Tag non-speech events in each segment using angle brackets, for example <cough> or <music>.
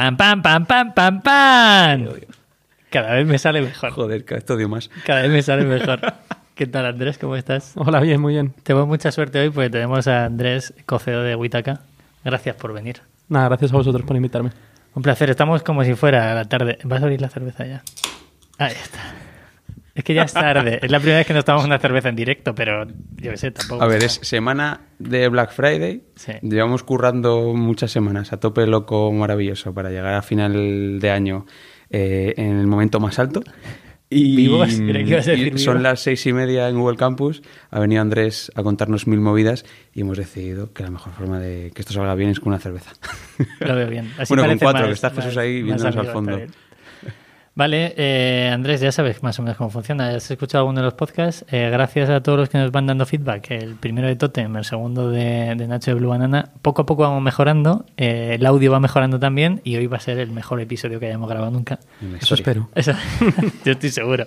Pam, pam, pam, pam, pam, pam. Cada vez me sale mejor. Joder, cada vez te odio más. Cada vez me sale mejor. <laughs> ¿Qué tal, Andrés? ¿Cómo estás? Hola, bien, muy bien. Tenemos mucha suerte hoy porque tenemos a Andrés Cocedo de Huitaca. Gracias por venir. Nada, gracias a vosotros por invitarme. Un placer. Estamos como si fuera la tarde. ¿Vas a abrir la cerveza ya? Ahí está. Es que ya es tarde. Es la primera vez que nos tomamos una cerveza en directo, pero yo qué sé, tampoco. A ver, es semana de Black Friday. Sí. Llevamos currando muchas semanas a tope loco, maravilloso, para llegar a final de año eh, en el momento más alto. Y, ¿Vivos? Que ibas a y decir son vivos. las seis y media en Google Campus. Ha venido Andrés a contarnos mil movidas y hemos decidido que la mejor forma de que esto salga bien es con una cerveza. Lo veo bien. Así Bueno, con cuatro, más- que está Jesús más- ahí viéndonos al fondo. Vale, eh, Andrés, ya sabes más o menos cómo funciona. Has escuchado alguno de los podcasts. Eh, gracias a todos los que nos van dando feedback. El primero de Totem, el segundo de, de Nacho de Blue Banana. Poco a poco vamos mejorando. Eh, el audio va mejorando también. Y hoy va a ser el mejor episodio que hayamos grabado nunca. Eso espero. Eso, <laughs> yo estoy seguro.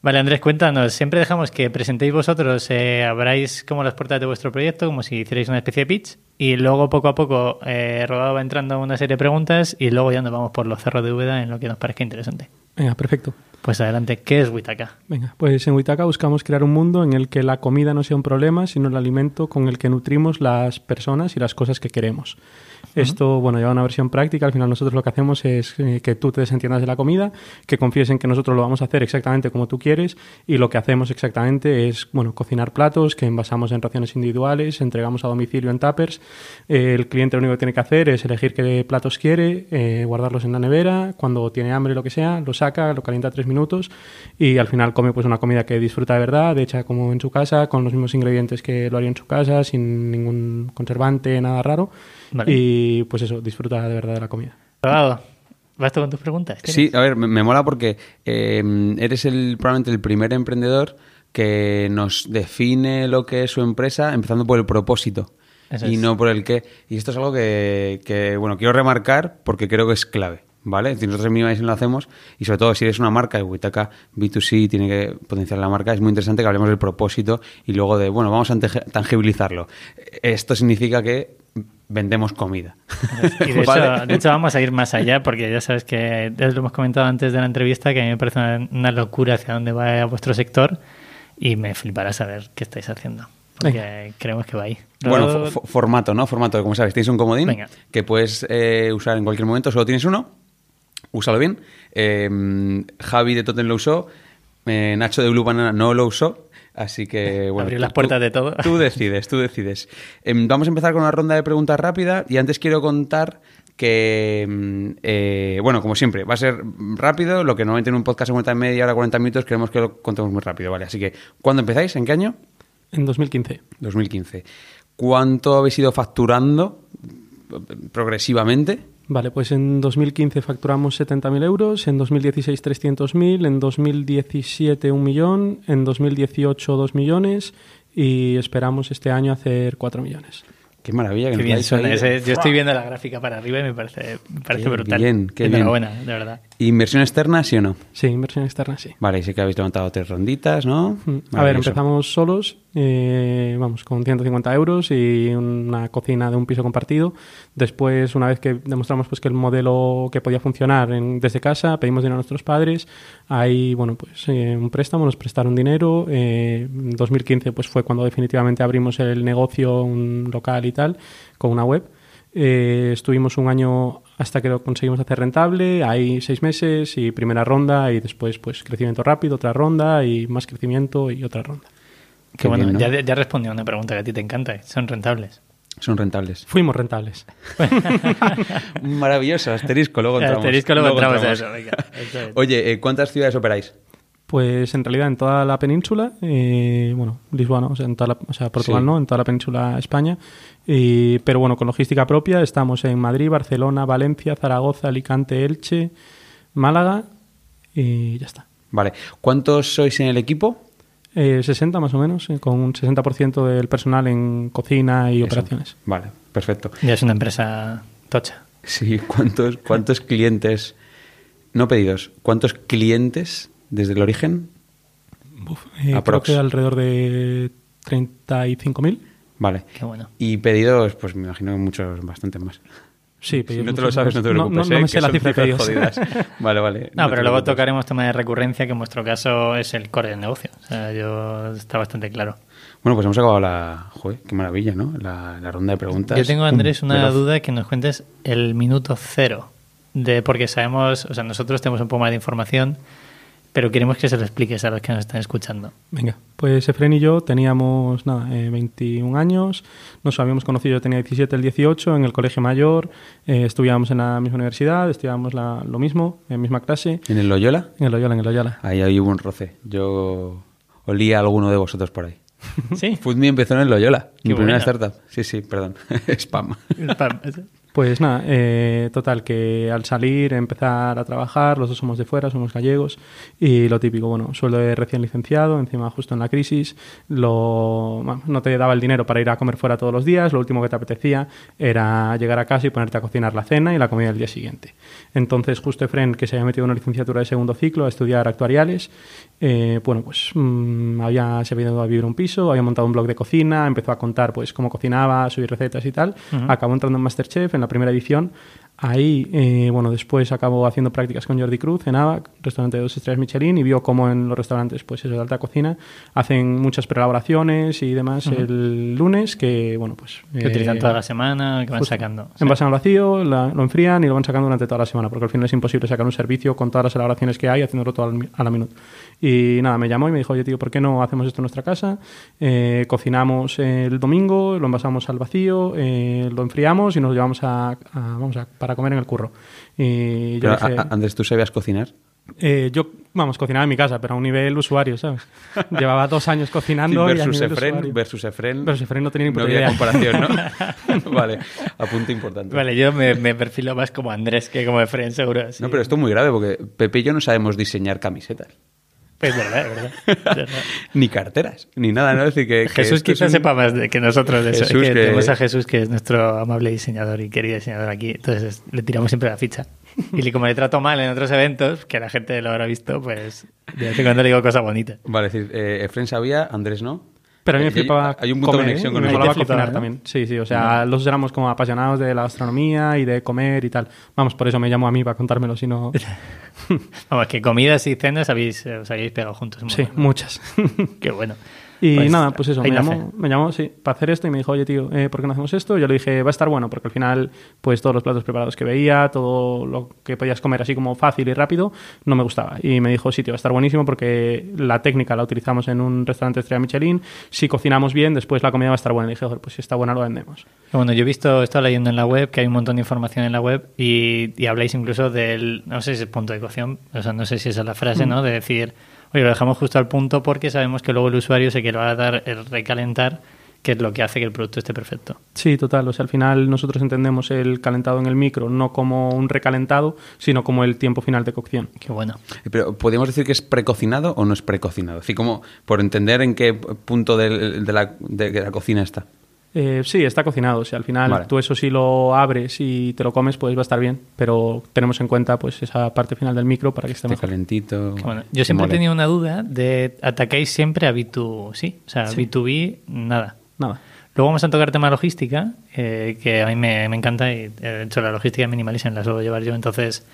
Vale, Andrés, cuéntanos. Siempre dejamos que presentéis vosotros, eh, abráis como las puertas de vuestro proyecto, como si hicierais una especie de pitch, y luego poco a poco eh, Rodado va entrando una serie de preguntas y luego ya nos vamos por los cerros de Úbeda en lo que nos parezca interesante. Venga, perfecto. Pues adelante, ¿qué es Witaka? Venga, pues en Huitaca buscamos crear un mundo en el que la comida no sea un problema, sino el alimento con el que nutrimos las personas y las cosas que queremos. Esto, bueno, lleva una versión práctica. Al final nosotros lo que hacemos es eh, que tú te desentiendas de la comida, que confíes en que nosotros lo vamos a hacer exactamente como tú quieres y lo que hacemos exactamente es, bueno, cocinar platos que envasamos en raciones individuales, entregamos a domicilio en tuppers. Eh, el cliente lo único que tiene que hacer es elegir qué platos quiere, eh, guardarlos en la nevera, cuando tiene hambre lo que sea, lo saca, lo calienta tres minutos y al final come pues una comida que disfruta de verdad, hecha como en su casa, con los mismos ingredientes que lo haría en su casa, sin ningún conservante, nada raro. Vale. Y pues eso, disfruta de verdad de la comida. ¿vas tú con tus preguntas? Sí, a ver, me, me mola porque eh, eres el, probablemente el primer emprendedor que nos define lo que es su empresa empezando por el propósito Eso y es. no por el qué. Y esto es algo que, que, bueno, quiero remarcar porque creo que es clave. ¿Vale? Si nosotros en Minimalism lo hacemos y sobre todo si eres una marca, y Witaka B2C tiene que potenciar la marca, es muy interesante que hablemos del propósito y luego de, bueno, vamos a tangibilizarlo. Esto significa que vendemos comida. Y de, <laughs> ¿Vale? hecho, de hecho vamos a ir más allá porque ya sabes que ya lo hemos comentado antes de la entrevista que a mí me parece una, una locura hacia dónde va vuestro sector y me flipará saber qué estáis haciendo. Porque creemos que va ahí. Bueno, formato, ¿no? Formato, como sabes, tienes un comodín Venga. que puedes eh, usar en cualquier momento, solo tienes uno, úsalo bien. Eh, Javi de Totem lo usó, eh, Nacho de Blue Banana no lo usó, así que bueno. Abrió tú- las puertas tú- de todo. Tú decides, tú decides. Em, vamos a empezar con una ronda de preguntas rápida y antes quiero contar que, mm, eh, bueno, como siempre, va a ser rápido, lo que normalmente en un podcast se cuenta en media hora, 40 minutos, queremos que lo contemos muy rápido, ¿vale? Así que, ¿cuándo empezáis? ¿En qué año? En 2015. 2015. ¿Cuánto habéis ido facturando progresivamente? Vale, pues en 2015 facturamos 70.000 euros, en 2016 300.000, en 2017 un millón, en 2018 2 millones y esperamos este año hacer 4 millones. Qué maravilla. Que Qué nos bien suena. ese- yo estoy viendo la gráfica para arriba y me parece, me parece Qué brutal. bien, qué bien. Enhorabuena, de verdad. ¿Inversión externa, sí o no? Sí, inversión externa, sí. Vale, sí que habéis levantado tres ronditas, ¿no? A ver, empezamos solos, eh, vamos, con 150 euros y una cocina de un piso compartido. Después, una vez que demostramos pues, que el modelo que podía funcionar en- desde casa, pedimos dinero a nuestros padres. Ahí, bueno, pues eh, un préstamo, nos prestaron dinero. Eh, en 2015 pues, fue cuando definitivamente abrimos el negocio, un local y tal, con una web. Eh, estuvimos un año hasta que lo conseguimos hacer rentable, hay seis meses y primera ronda y después pues crecimiento rápido, otra ronda y más crecimiento y otra ronda. Qué bueno, bien, ¿no? ya, ya respondió a una pregunta que a ti te encanta. Son rentables. Son rentables. Fuimos rentables. <laughs> Maravilloso, asterisco, luego entramos. Asterisco, luego entramos a entramos. eso, venga, eso es. Oye, eh, ¿cuántas ciudades operáis? Pues en realidad en toda la península, eh, bueno, Lisboa no, o sea, en toda la, o sea, Portugal Sí. no, en toda la península España, y- pero bueno, con logística propia estamos en Madrid, Barcelona, Valencia, Zaragoza, Alicante, Elche, Málaga y ya está. Vale. ¿Cuántos sois en el equipo? Eh, 60 más o menos, eh, con un 60% del personal en cocina y Eso. operaciones. Vale, perfecto. Ya es una empresa tocha. Sí, ¿cuántos, cuántos clientes, no pedidos, cuántos clientes desde el origen? Uf, eh, creo que alrededor de 35.000. Vale. Qué bueno. Y pedidos, pues me imagino que muchos, bastante más. Sí, Si pedimos no te lo sabes, no te preocupes. no, ¿eh? me que sé la cifra de pedidos. jodidas. <laughs> Vale, vale. No, pero luego tocaremos tema de recurrencia, que en vuestro caso es el core del negocio. O sea, yo está bastante claro. Bueno, pues hemos acabado la. Joder, qué maravilla, ¿no? La, la ronda de preguntas. Yo tengo, Andrés, una Veloz. duda que nos cuentes el minuto cero. De, porque sabemos, o sea, nosotros tenemos un poco más de información, pero queremos que se lo expliques a los que nos están escuchando. Venga, pues Efren y yo teníamos nada, eh, 21 años, nos habíamos conocido, yo tenía 17, el 18, en el colegio mayor, eh, estudiábamos en la misma universidad, estudiábamos la- lo mismo, en la misma clase, ¿En el Loyola? en el Loyola, en el Loyola. Ahí, ahí hubo un roce. Yo olía a alguno de vosotros por ahí. <laughs> Sí. Foodme empezó en el Loyola, mi Qué primera buena. startup. Sí, sí, perdón. <laughs> Spam. Pues nada, eh, total, que al salir, empezar a trabajar, los dos somos de fuera, somos gallegos, y lo típico, bueno, sueldo de recién licenciado, encima justo en la crisis, lo, bueno, no te daba el dinero para ir a comer fuera todos los días, lo último que te apetecía era llegar a casa y ponerte a cocinar la cena y la comida del día siguiente. Entonces, justo Efren, que se había metido en una licenciatura de segundo ciclo a estudiar actuariales, eh, bueno, pues mm, había, se había ido a vivir un piso, había montado un blog de cocina, empezó a contar pues cómo cocinaba, subir recetas y tal, acabó entrando en Masterchef en la primera edición. Ahí, eh, bueno, después acabó haciendo prácticas con Jordi Cruz en ABAC, restaurante de dos estrellas Michelin, y vio cómo en los restaurantes, pues eso, de alta cocina, hacen muchas preelaboraciones y demás el lunes, que, bueno, pues... Que utilizan eh, toda la semana, que van sacando. Envasan al vacío, la- lo enfrían y lo van sacando durante toda la semana, porque al final es imposible sacar un servicio con todas las elaboraciones que hay, haciéndolo todo al a la minuto. Y nada, me llamó y me dijo, oye, tío, ¿por qué no hacemos esto en nuestra casa? Eh, cocinamos el domingo, lo envasamos al vacío, lo enfriamos y nos lo llevamos a, a- vamos a, para comer en el curro. Y yo Pero, dije, a- a- Andrés, ¿tú sabías cocinar? eh, yo, vamos, cocinaba en mi casa, pero a un nivel usuario, ¿sabes? <laughs> Llevaba dos años cocinando y a versus nivel Efren, usuario. versus Efren. Versus Efren no tenía ni puta había idea. comparación, ¿no? <laughs> vale, apunte importante. Vale, yo me, me perfilo más como Andrés que como Efren, seguro. sí. No, pero esto es muy grave porque Pepe y yo no sabemos diseñar camisetas. Es verdad, es verdad. Es verdad. <laughs> Ni carteras, ni nada, ¿no? Es decir, que, que Jesús quizás un- sepa más de, que nosotros de eso. Jesús, Es que que- Tenemos a Jesús, que es nuestro amable diseñador y querido diseñador aquí. Entonces le tiramos siempre la ficha. Y como le trato mal en otros eventos, que la gente lo habrá visto, pues de vez en cuando le digo cosas bonitas. Vale, es decir, eh, Efren sabía, Andrés no. Pero a mí me Eh, flipaba Hay un punto comer, de conexión ¿eh? con me flipaba, cocinar ¿no? también. Sí, sí, o sea, los dos éramos como apasionados de la gastronomía y de comer y tal. Vamos, por eso me llamó a mí para contármelo, si no... <laughs> Vamos, que comidas y cenas habéis, eh, os habéis pegado juntos. un sí, muchas. <laughs> Qué bueno. Y Pues, nada, pues eso, me llamó, me llamó, sí, para hacer esto y me dijo, oye, tío, eh, ¿por qué no hacemos esto? Yo le dije, va a estar bueno, porque al final, pues todos los platos preparados que veía, todo lo que podías comer así como fácil y rápido, no me gustaba. Y me dijo, sí, tío, va a estar buenísimo porque la técnica la utilizamos en un restaurante estrella Michelin, si cocinamos bien, después la comida va a estar buena. Y dije, joder, pues si está buena, lo vendemos. Bueno, yo he visto, he estado leyendo en la web que hay un montón de información en la web y, y habláis incluso del, no sé si es punto de cocción, o sea, no sé si esa es la frase, ¿no? De decir, oye, lo dejamos justo al punto porque sabemos que luego el usuario se quiere va a dar el recalentar, que es lo que hace que el producto esté perfecto. Sí, total. O sea, al final nosotros entendemos el calentado en el micro no como un recalentado, sino como el tiempo final de cocción. Qué bueno. Eh, Pero ¿podríamos decir que es precocinado o no es precocinado? Así como por entender en qué punto del- de, la, de la cocina está. Eh, sí, está cocinado. O sea, al final Vale. tú eso sí lo abres y te lo comes, pues va a estar bien. Pero tenemos en cuenta pues esa parte final del micro para que esté Esté mejor. calentito. Bueno. Yo siempre he tenido una duda de atacáis siempre a B2C, o sea, Sí. B2B, nada. Nada. Luego vamos a tocar tema logística, eh, que a mí me, me encanta y eh, de hecho la logística minimalista la suelo llevar yo, entonces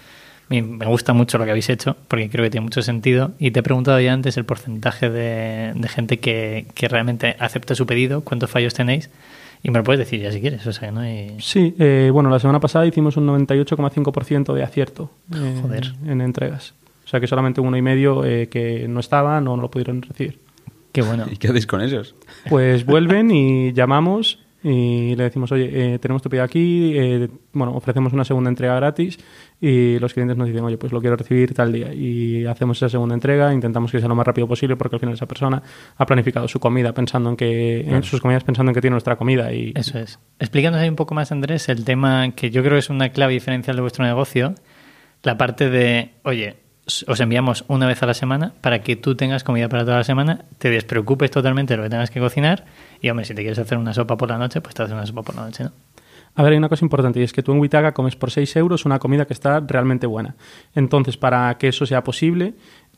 me, gusta mucho lo que habéis hecho porque creo que tiene mucho sentido y te he preguntado ya antes el porcentaje de, de gente que, que realmente acepta su pedido, cuántos fallos tenéis y me lo puedes decir ya si quieres, o sea, no hay... Sí, eh, bueno, la semana pasada hicimos un 98,5% de acierto eh, Joder. en entregas. O sea que solamente uno y medio eh, que no estaban o no lo pudieron recibir. Qué bueno. <laughs> ¿Y qué hacéis con esos? Pues vuelven y llamamos y le decimos, oye, eh, tenemos tu pedido aquí, eh, bueno, ofrecemos una segunda entrega gratis y los clientes nos dicen, oye, pues lo quiero recibir tal día y hacemos esa segunda entrega, intentamos que sea lo más rápido posible porque al final esa persona ha planificado su comida pensando en que, en sus comidas pensando en que tiene nuestra comida y Eso es. Explícanos ahí un poco más, Andrés, el tema que yo creo que es una clave diferencial de vuestro negocio, la parte de, oye, os enviamos una vez a la semana para que tú tengas comida para toda la semana, te despreocupes totalmente de lo que tengas que cocinar y, hombre, si te quieres hacer una sopa por la noche, pues te haces una sopa por la noche, ¿no? A ver, hay una cosa importante y es que tú en Witaga comes por 6 euros una comida que está realmente buena. Entonces, para que eso sea posible,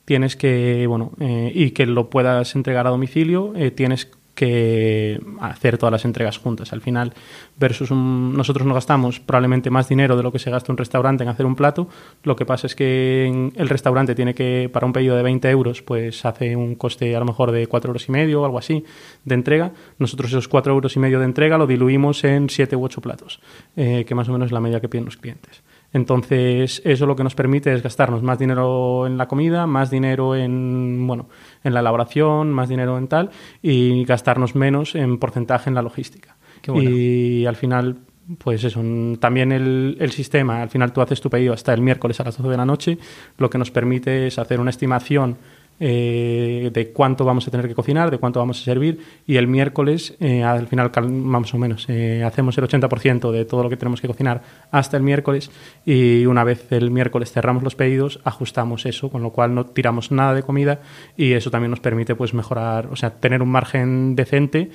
tienes que, bueno, eh, y que lo puedas entregar a domicilio, eh, tienes que hacer todas las entregas juntas. Al final, versus nosotros nos gastamos probablemente más dinero de lo que se gasta un restaurante en hacer un plato. Lo que pasa es que el restaurante tiene que, para un pedido de 20 euros, pues hace un coste a lo mejor de 4 euros y medio o algo así de entrega. Nosotros esos 4 euros y medio de entrega lo diluimos en 7 u 8 platos, eh, que más o menos es la media que piden los clientes. Entonces, eso lo que nos permite es gastarnos más dinero en la comida, más dinero en, bueno, en la elaboración, más dinero en tal, y gastarnos menos en porcentaje en la logística. Y al final, pues eso, también el, el, sistema, al final tú haces tu pedido hasta el miércoles a las 12 de la noche, lo que nos permite es hacer una estimación eh, de cuánto vamos a tener que cocinar, de cuánto vamos a servir y el miércoles, eh, al final más o menos, eh, hacemos el 80% de todo lo que tenemos que cocinar hasta el miércoles y una vez el miércoles cerramos los pedidos, ajustamos eso, con lo cual no tiramos nada de comida y eso también nos permite pues mejorar, o sea, tener un margen decente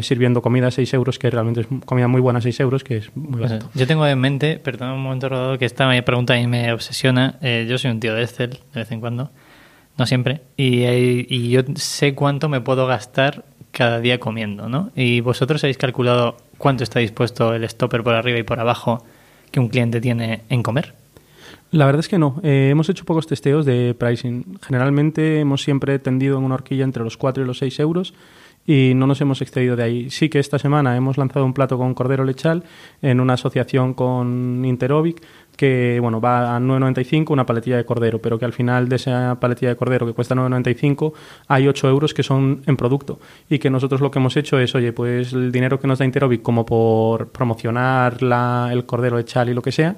sirviendo comida a 6 euros, que realmente es comida muy buena a 6 euros, que es muy pues, barato. Yo tengo en mente, perdón un momento, Rodado, que esta pregunta y me obsesiona. yo soy un tío de Excel de vez en cuando no siempre, y, yo sé cuánto me puedo gastar cada día comiendo, ¿no? Y vosotros habéis calculado cuánto está dispuesto el stopper por arriba y por abajo que un cliente tiene en comer. La verdad es que no. Eh, hemos hecho pocos testeos de pricing. Generalmente hemos siempre tendido en una horquilla entre los 4 y los 6 euros y no nos hemos excedido de ahí. Sí que esta semana hemos lanzado un plato con cordero lechal en una asociación con Interovic que bueno va a 9,95 una paletilla de cordero, pero que al final de esa paletilla de cordero que cuesta 9,95 hay 8 euros que son en producto y que nosotros lo que hemos hecho es, oye, pues el dinero que nos da Interovic como por promocionar la, el cordero lechal y lo que sea,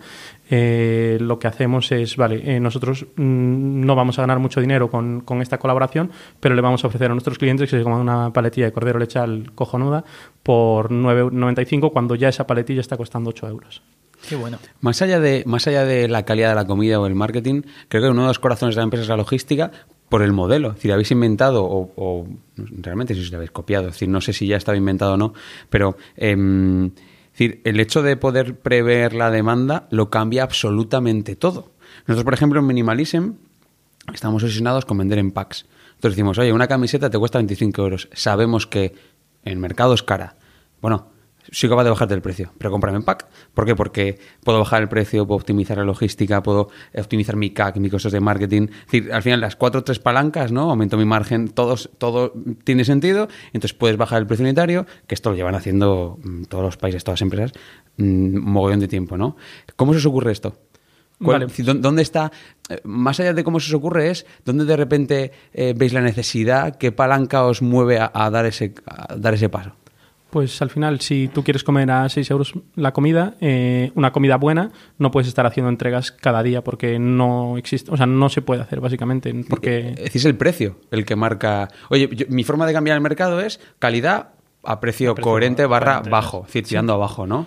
eh, lo que hacemos es, vale, eh, nosotros mm, no vamos a ganar mucho dinero con, con, esta colaboración, pero le vamos a ofrecer a nuestros clientes que se coman una paletilla de cordero lechal cojonuda por 9,95 cuando ya esa paletilla está costando 8 euros. Qué bueno. Más allá, de, más allá de la calidad de la comida o el marketing, creo que uno de los corazones de la empresa es la logística por el modelo. Es decir, habéis inventado o, realmente si os lo habéis copiado. Es decir, no sé si ya estaba inventado o no, pero... Em, decir, el hecho de poder prever la demanda lo cambia absolutamente todo. Nosotros, por ejemplo, en Minimalism estamos obsesionados con vender en packs. Entonces decimos, oye, una camiseta te cuesta 25 euros. Sabemos que el mercado es cara. Bueno, soy capaz de bajarte el precio, pero cómprame en pack. ¿Por qué? Porque puedo bajar el precio, puedo optimizar la logística, puedo optimizar mi CAC, mis costos de marketing. Es decir, al final las cuatro o tres palancas, ¿no? Aumento mi margen, todos, todo tiene sentido. Entonces puedes bajar el precio unitario, que esto lo llevan haciendo mm, todos los países, todas las empresas, un mm, mogollón de tiempo, ¿no? ¿Cómo se os ocurre esto? ¿Dónde está? Eh, más allá de cómo se os ocurre, es dónde de repente eh, veis la necesidad, qué palanca os mueve a, dar, ese, a dar ese paso. Pues al final, si tú quieres comer a 6 euros la comida, eh, una comida buena, no puedes estar haciendo entregas cada día porque no existe, o sea, no se puede hacer básicamente. Porque... Es el precio el que marca. Oye, mi forma de cambiar el mercado es calidad a precio, coherente barra bajo, es decir, tirando abajo, ¿no?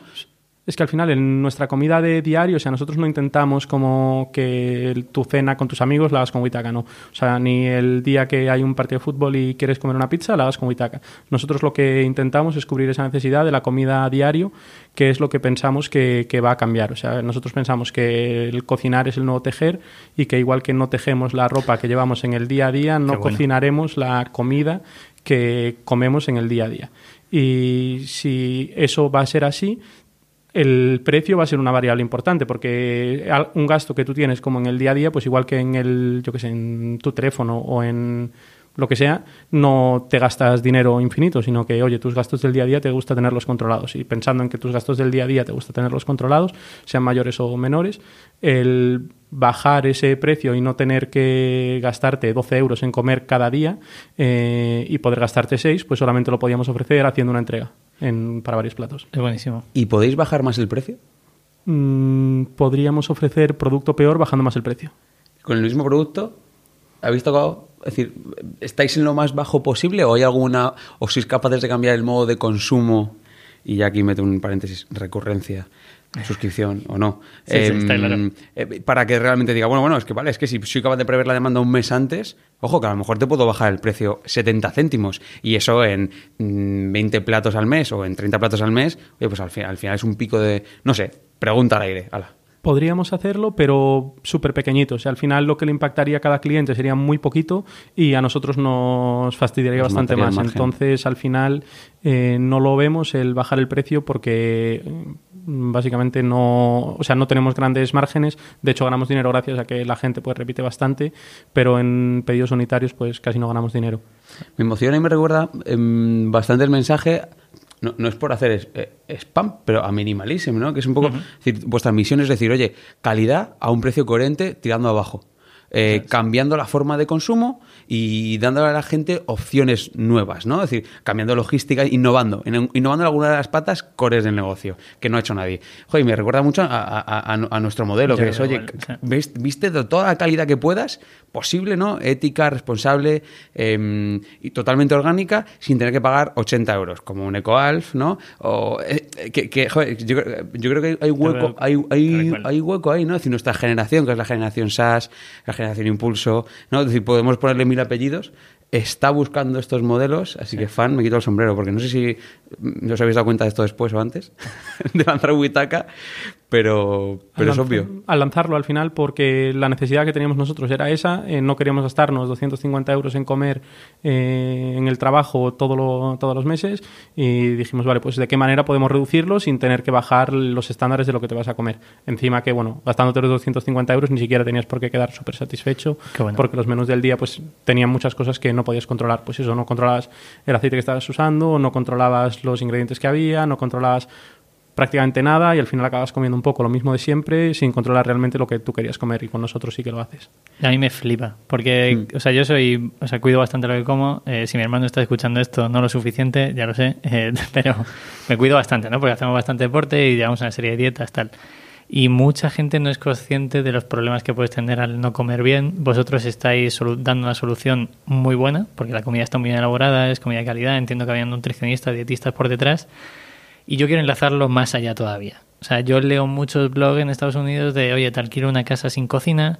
Es que al final en nuestra comida de diario, o sea, nosotros no intentamos como que tu cena con tus amigos la hagas con huitaca, no. O sea, ni el día que hay un partido de fútbol y quieres comer una pizza, la hagas con huitaca. Nosotros lo que intentamos es cubrir esa necesidad de la comida a diario, que es lo que pensamos que, va a cambiar. O sea, nosotros pensamos que el cocinar es el nuevo tejer y que igual que no tejemos la ropa que llevamos en el día a día, no cocinaremos la comida que comemos en el día a día. Y si eso va a ser así, el precio va a ser una variable importante porque un gasto que tú tienes como en el día a día, pues igual que en el, yo que sé, en tu teléfono o en lo que sea, no te gastas dinero infinito, sino que, oye, tus gastos del día a día te gusta tenerlos controlados. Y pensando en que tus gastos del día a día te gusta tenerlos controlados, sean mayores o menores, el bajar ese precio y no tener que gastarte 12 euros en comer cada día eh, y poder gastarte 6, pues solamente lo podíamos ofrecer haciendo una entrega en, para varios platos. Es buenísimo. ¿Y podéis bajar más el precio? Mm, podríamos ofrecer producto peor bajando más el precio. ¿Con el mismo producto? ¿Habéis tocado? Es decir, ¿estáis en lo más bajo posible o hay alguna, o sois capaces de cambiar el modo de consumo? Y ya aquí meto un paréntesis, recurrencia suscripción o no. Em, eh, para que realmente diga, bueno, bueno, es que vale, es que si soy capaz de prever la demanda un mes antes, ojo, que a lo mejor te puedo bajar el precio 70 céntimos y eso en 20 mm, platos al mes o en 30 platos al mes, oye, pues al final, al final es un pico de, no sé, pregunta al aire, ala. Podríamos hacerlo, pero súper pequeñito. O sea, al final lo que le impactaría a cada cliente sería muy poquito y a nosotros nos fastidiaría Nos bastante más. Entonces, al final eh, no lo vemos el bajar el precio porque mm, básicamente no, o sea, no tenemos grandes márgenes. De hecho, ganamos dinero gracias a que la gente pues repite bastante, pero en pedidos unitarios pues casi no ganamos dinero. Me emociona y me recuerda em, bastante el mensaje. No, no es por hacer es- eh, spam, pero a minimalism, ¿no? Que es un poco. es decir, vuestra misión es decir, oye, calidad a un precio coherente tirando abajo. Eh, cambiando la forma de consumo y dándole a la gente opciones nuevas, ¿no? Es decir, cambiando logística, innovando, innovando en alguna de las patas cores del negocio, que no ha hecho nadie. Joder, me recuerda mucho a, a- a- a nuestro modelo, Yo que es, oye, igual, o sea. ves- viste toda la calidad que puedas, posible, ¿no? Ética, responsable eh, y totalmente orgánica, sin tener que pagar 80 euros, como un EcoAlf, ¿no? O, eh, que, que, joder, yo, creo- yo creo que hay hueco, hay, hay, hay hueco ahí, ¿no? Es decir, nuestra generación, que es la generación SAS, la generación Impulso, ¿no? Es decir, podemos ponerle mil apellidos, está buscando estos modelos, así que fan, me quito el sombrero, porque no sé si mm, os habéis dado cuenta de esto después o antes, <laughs> de lanzar Witaka, pero, pero es obvio. Al lanzarlo al final, porque la necesidad que teníamos nosotros era esa, eh, no queríamos gastarnos 250 euros en comer eh, en el trabajo todo lo- todos los meses y dijimos, vale, pues de qué manera podemos reducirlo sin tener que bajar los estándares de lo que te vas a comer. Encima que, bueno, gastándote los 250 euros ni siquiera tenías por qué quedar súper satisfecho, bueno. porque los menús del día pues tenían muchas cosas que no podías controlar. Pues eso, no controlabas el aceite que estabas usando, no controlabas los ingredientes que había, no controlabas prácticamente nada y al final acabas comiendo un poco lo mismo de siempre sin controlar realmente lo que tú querías comer y con nosotros sí que lo haces. A mí me flipa, porque, o sea, yo soy, o sea, cuido bastante lo que como. Eh, si mi hermano está escuchando esto, no lo suficiente, ya lo sé, <laughs> eh, pero me cuido bastante, ¿no? Porque hacemos bastante deporte y llevamos una serie de dietas, tal. Y mucha gente no es consciente de los problemas que puedes tener al no comer bien. Vosotros estáis dando una solución muy buena, porque la comida está muy bien elaborada, es comida de calidad. Entiendo que había nutricionistas, dietistas por detrás. Y yo quiero enlazarlo más allá todavía. O sea, yo leo muchos blogs en Estados Unidos de, oye, te alquilo una casa sin cocina,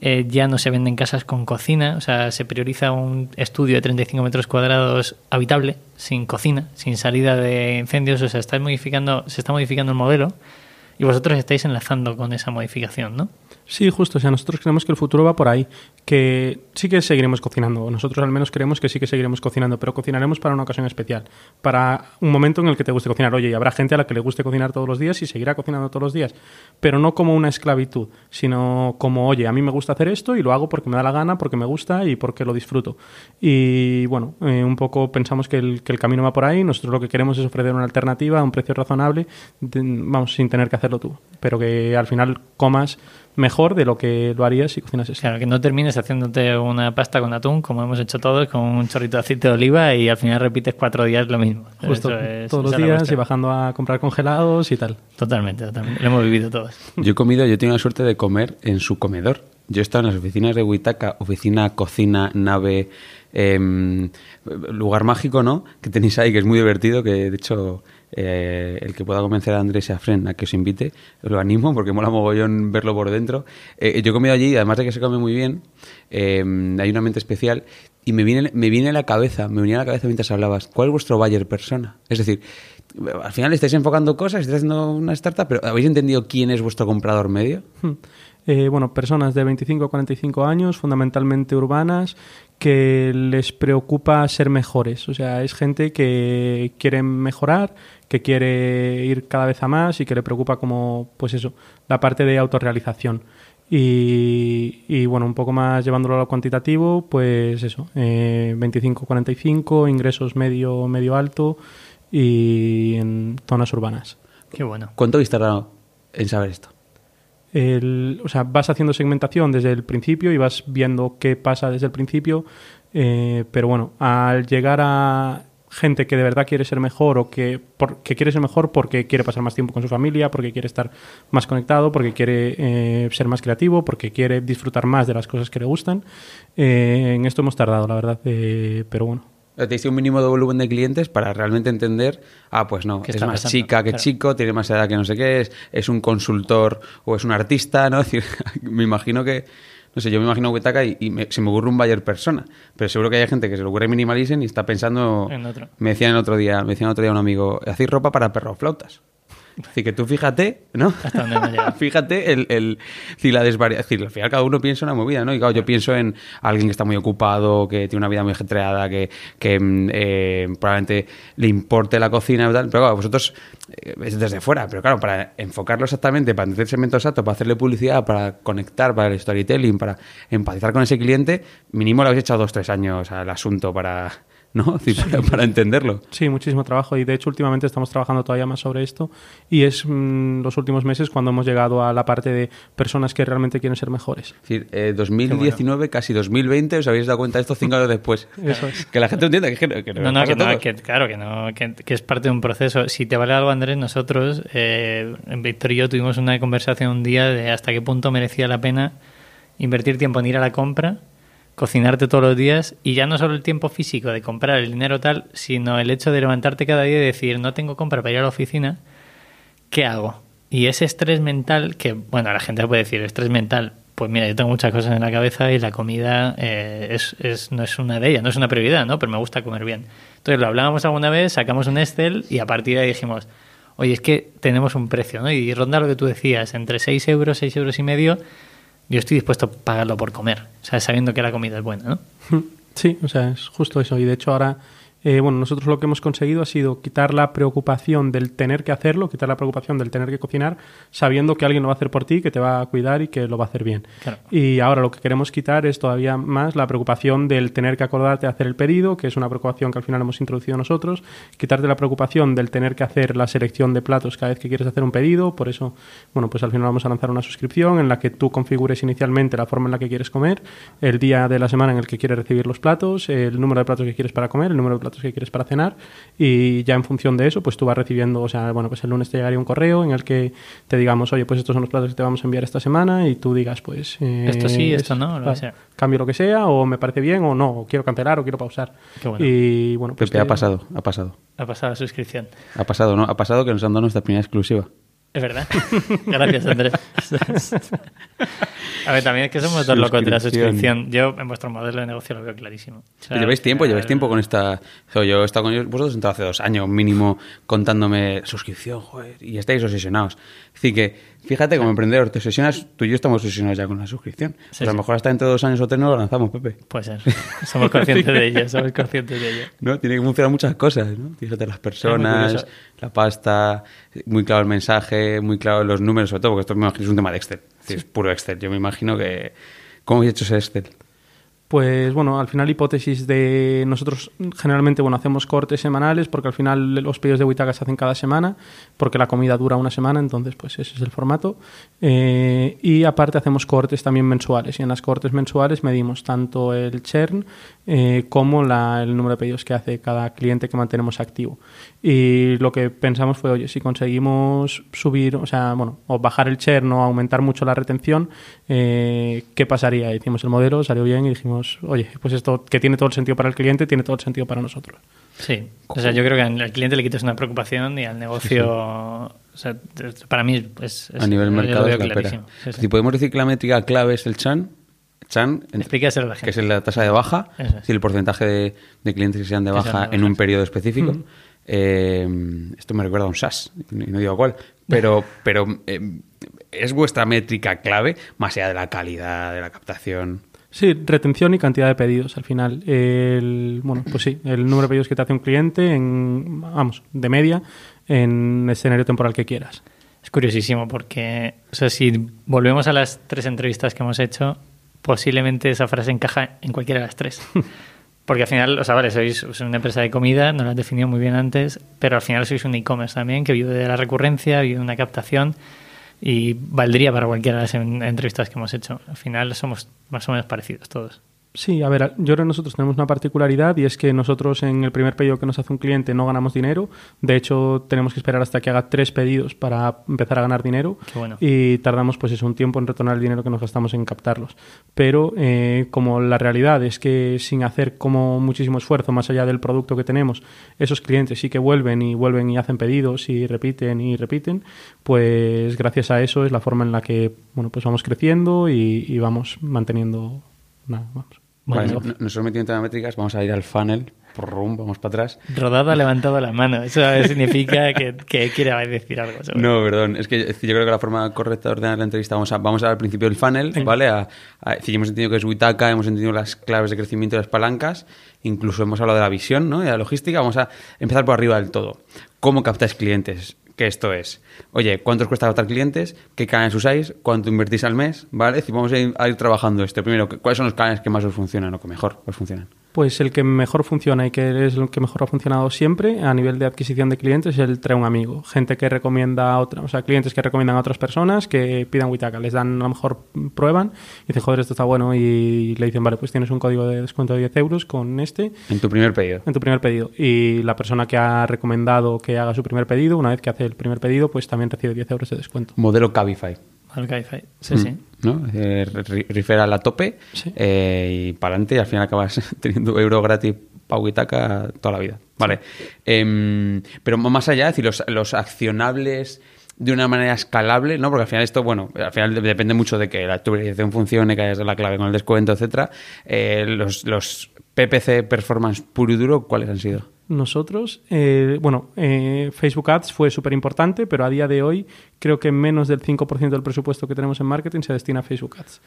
eh, ya no se venden casas con cocina, o sea, se prioriza un estudio de 35 metros cuadrados habitable, sin cocina, sin salida de incendios, o sea, está modificando, se está modificando el modelo y vosotros estáis enlazando con esa modificación, ¿no? Sí, justo. O sea, nosotros creemos que el futuro va por ahí. Que sí que seguiremos cocinando. Nosotros al menos creemos que sí que seguiremos cocinando, pero cocinaremos para una ocasión especial. Para un momento en el que te guste cocinar. Oye, y habrá gente a la que le guste cocinar todos los días y seguirá cocinando todos los días. Pero no como una esclavitud, sino como, oye, a mí me gusta hacer esto y lo hago porque me da la gana, porque me gusta y porque lo disfruto. Y bueno, eh, un poco pensamos que el, que el camino va por ahí. Nosotros lo que queremos es ofrecer una alternativa a un precio razonable, vamos, sin tener que hacerlo tú. Pero que al final comas mejor de lo que lo harías si cocinas eso. Claro, que no termines haciéndote una pasta con atún, como hemos hecho todos, con un chorrito de aceite de oliva y al final repites cuatro días lo mismo. Justo, es- todos los días y bajando a comprar congelados y tal. Totalmente, totalmente. Lo hemos vivido todos. <laughs> Yo he comido, yo he tenido la suerte de comer en su comedor. Yo he estado en las oficinas de Huitaca, oficina, cocina, nave, em, lugar mágico, ¿no? Que tenéis ahí, que es muy divertido, que de hecho eh, el que pueda convencer a Andrés y a Fren a que os invite, lo animo porque mola mogollón verlo por dentro. Eh, yo he comido allí, además de que se come muy bien, em, hay un ambiente especial y me viene, me viene a la cabeza, me venía a la cabeza mientras hablabas, ¿cuál es vuestro buyer persona? Es decir, al final estáis enfocando cosas, estáis haciendo una startup, pero ¿habéis entendido quién es vuestro comprador medio? Hmm. Eh, bueno, personas de 25 a 45 años, fundamentalmente urbanas, que les preocupa ser mejores. O sea, es gente que quiere mejorar, que quiere ir cada vez a más y que le preocupa como, pues eso, la parte de autorrealización. Y, y, bueno, un poco más llevándolo a lo cuantitativo, pues eso, eh, 25-45, ingresos medio, medio alto y en zonas urbanas. Qué bueno. ¿Cuánto habéis tardado en saber esto? El- o sea, vas haciendo segmentación desde el principio y vas viendo qué pasa desde el principio, eh, pero bueno, al llegar a gente que de verdad quiere ser mejor o que, por- que quiere ser mejor porque quiere pasar más tiempo con su familia, porque quiere estar más conectado, porque quiere eh, ser más creativo, porque quiere disfrutar más de las cosas que le gustan, eh, en esto hemos tardado, la verdad, eh, pero bueno. Tenéis un mínimo de volumen de clientes para realmente entender, ah, pues no, ¿Qué es más pasando? chica que Claro. chico, tiene más edad que no sé qué, es, es un consultor o es un artista, ¿no? <laughs> Es decir, me imagino que, no sé, yo me imagino Witaka y, y me- se me ocurre un buyer persona, pero seguro que hay gente que se le ocurre minimalism y está pensando, En otro. me decían el otro día, me decían el otro día un amigo, hacéis ropa para perros flautas. Así que tú fíjate, ¿no? Hasta dónde hemos llegado. <laughs> fíjate el, el, si la desvaria... Es decir, al final cada uno piensa una movida, ¿no? Y claro, yo pienso en alguien que está muy ocupado, que tiene una vida muy ajetreada, que, que mm, eh, probablemente le importe la cocina y tal. Pero claro, vosotros eh, es desde fuera. Pero claro, para enfocarlo exactamente, para entender el segmento exacto, para hacerle publicidad, para conectar, para el storytelling, para empatizar con ese cliente, mínimo le habéis echado dos, tres años al asunto para... ¿no? <laughs> Para, para entenderlo. Sí, muchísimo trabajo y de hecho últimamente estamos trabajando todavía más sobre esto y es mm, los últimos meses cuando hemos llegado a la parte de personas que realmente quieren ser mejores. Es decir, eh, 2019, casi 2020, os habéis dado cuenta de esto cinco años después. <laughs> Eso es. Que la gente entienda que, que, No, no, que, no, que- claro, que, no, que, que es parte de un proceso. Si te vale algo, Andrés, nosotros, eh, Víctor y yo tuvimos una conversación un día de hasta qué punto merecía la pena invertir tiempo en ir a la compra, cocinarte todos los días y ya no solo el tiempo físico de comprar el dinero tal, sino el hecho de levantarte cada día y decir, no tengo compra para ir a la oficina, ¿qué hago? Y ese estrés mental, que, bueno, la gente puede decir, estrés mental, pues mira, yo tengo muchas cosas en la cabeza y la comida eh, es, es- no es una de ellas, no es una prioridad, ¿no? Pero me gusta comer bien. Entonces lo hablábamos alguna vez, sacamos un Excel y a partir de ahí dijimos, oye, es que tenemos un precio, ¿no? Y ronda lo que tú decías, entre 6 euros, 6 euros y medio, yo estoy dispuesto a pagarlo por comer, o sea, sabiendo que la comida es buena, ¿no? Sí, o sea, es justo eso. Y de hecho ahora, eh, bueno, nosotros lo que hemos conseguido ha sido quitar la preocupación del tener que hacerlo, quitar la preocupación del tener que cocinar, sabiendo que alguien lo va a hacer por ti, que te va a cuidar y que lo va a hacer bien. Claro. Y ahora lo que queremos quitar es todavía más la preocupación del tener que acordarte de hacer el pedido, que es una preocupación que al final hemos introducido nosotros, quitarte la preocupación del tener que hacer la selección de platos cada vez que quieres hacer un pedido, por eso, bueno, pues al final vamos a lanzar una suscripción en la que tú configures inicialmente la forma en la que quieres comer, el día de la semana en el que quieres recibir los platos, el número de platos que quieres para comer, el número de platos que quieres para cenar y ya en función de eso, pues tú vas recibiendo, o sea, bueno, pues el lunes te llegaría un correo en el que te digamos, oye, pues estos son los platos que te vamos a enviar esta semana y tú digas, pues... eh, Esto sí, es- esto no, lo que claro, sea. Cambio lo que sea o me parece bien o no, o quiero cancelar o quiero pausar. Qué bueno. Y bueno, pues... Pepe, ha te- pasado, ha pasado. Ha pasado la suscripción. Ha pasado, ¿no? Ha pasado que nos han dado nuestra primera exclusiva. Es verdad. <laughs> Gracias, Andrés. A ver, también es que somos dos locos de la Suscripción. Yo en vuestro modelo de negocio lo veo clarísimo. O sea, lleváis tiempo, al lleváis tiempo con esta... Yo he estado con ellos- vosotros hace dos años mínimo contándome suscripción, joder, y estáis obsesionados. Decir que, fíjate, como emprendedor te obsesionas, tú y yo estamos obsesionados ya con la suscripción. Sí, pues a lo mejor hasta dentro de dos años o tres no lo lanzamos, Pepe. Puede ser. Somos conscientes de ello, somos conscientes de ello. <laughs> ¿no? Tiene que funcionar muchas cosas, ¿no? Fíjate las personas, la pasta, muy claro el mensaje, muy claro los números, sobre todo, porque esto me imagino es un tema de Excel. Es decir, Es puro Excel. Yo me imagino que... ¿Cómo habéis hecho ese Excel? Pues bueno, al final hipótesis de nosotros generalmente bueno hacemos cortes semanales porque al final los pedidos de Witaka se hacen cada semana porque la comida dura una semana, entonces pues ese es el formato. Eh, y aparte hacemos cortes también mensuales y en las cortes mensuales medimos tanto el churn eh, como la- el número de pedidos que hace cada cliente que mantenemos activo. Y lo que pensamos fue, oye, si conseguimos subir, o sea, bueno, o bajar el churn o aumentar mucho la retención, eh, ¿qué pasaría? Hicimos el modelo, salió bien y dijimos, oye, pues esto que tiene todo el sentido para el cliente, tiene todo el sentido para nosotros. Sí. O sea, yo creo que al cliente le quitas una preocupación y al negocio. O sea, para mí es. es- a nivel mercado es la clarísimo. Sí, sí. Si podemos decir que la métrica clave es el chan, chan Explícaselo a la que gente. es la tasa de baja, es. el porcentaje de, de clientes que sean de Que baja sean de en un periodo específico. Eh, esto me recuerda a un SAS, y no digo cuál, pero, <laughs> pero eh, es vuestra métrica clave, más allá de la calidad, de la captación. Sí, retención y cantidad de pedidos al final. El, bueno, pues sí, el número de pedidos que te hace un cliente en, vamos, de media, en escenario temporal que quieras. Es curiosísimo porque, o sea, si volvemos a las tres entrevistas que hemos hecho, posiblemente esa frase encaja en cualquiera de las tres. <laughs> Porque al final, o sea, vale, sois, sois una empresa de comida, no lo has definido muy bien antes, pero al final sois un e-commerce también que vive de la recurrencia, vive de una captación y valdría para cualquiera de las en- entrevistas que hemos hecho. Al final somos más o menos parecidos todos. Sí, a ver, yo creo que nosotros tenemos una particularidad y es que nosotros en el primer pedido que nos hace un cliente no ganamos dinero. De hecho, tenemos que esperar hasta que haga tres pedidos para empezar a ganar dinero. Bueno. Y tardamos pues eso, un tiempo en retornar el dinero que nos gastamos en captarlos. Pero eh, como la realidad es que sin hacer como muchísimo esfuerzo más allá del producto que tenemos, esos clientes sí que vuelven y vuelven y hacen pedidos y repiten y repiten, pues gracias a eso es la forma en la que bueno pues vamos creciendo y, y vamos manteniendo nada, vamos. Bueno, Vale, no- nosotros metiendo en métricas, vamos a ir al funnel prum, vamos para atrás. Rodado ha levantado la mano. Eso significa que, que quiere decir algo. No, perdón. Es que yo creo que la forma correcta de ordenar la entrevista, vamos a, vamos al principio del funnel, ¿vale? A, a- es decir, hemos entendido que es Witaka, hemos entendido las claves de crecimiento y las palancas, incluso hemos hablado de la visión, ¿no? Y de la logística. Vamos a empezar por arriba del todo. ¿Cómo captáis clientes? Que esto es, oye, ¿cuánto os cuesta captar clientes? ¿Qué canales usáis? ¿Cuánto invertís al mes? ¿Vale? Es decir, vamos a ir, a ir trabajando esto. Primero, ¿cuáles son los canales que más os funcionan o que mejor os funcionan? Pues el que mejor funciona y que es el que mejor ha funcionado siempre a nivel de adquisición de clientes es el trae un amigo. Gente que recomienda a otra, o sea, clientes que recomiendan a otras personas que pidan Witaka, les dan a lo mejor prueban y dicen, joder, esto está bueno y le dicen, vale, pues tienes un código de descuento de 10 euros con este En tu primer pedido. en tu primer pedido. Y la persona que ha recomendado que haga su primer pedido, una vez que hace el primer pedido, pues también recibe 10 euros de descuento. Modelo Cabify. Al Wi-Fi. Sí, sí. ¿No? Eh, ri- referral a tope Sí. eh, y para adelante y al final acabas <laughs> teniendo euro gratis para Witaka toda la vida. Vale. Em, pero más allá, es decir, los, los accionables de una manera escalable, ¿no? Porque al final esto, bueno, al final de- depende mucho de que la actualización funcione, que hayas dado la clave con el descuento, etcétera. Eh, los, los PPC performance puro y duro, ¿cuáles han sido? Nosotros, eh, bueno, eh, Facebook Ads fue súper importante, pero a día de hoy creo que menos del 5% del presupuesto que tenemos en marketing se destina a Facebook Ads.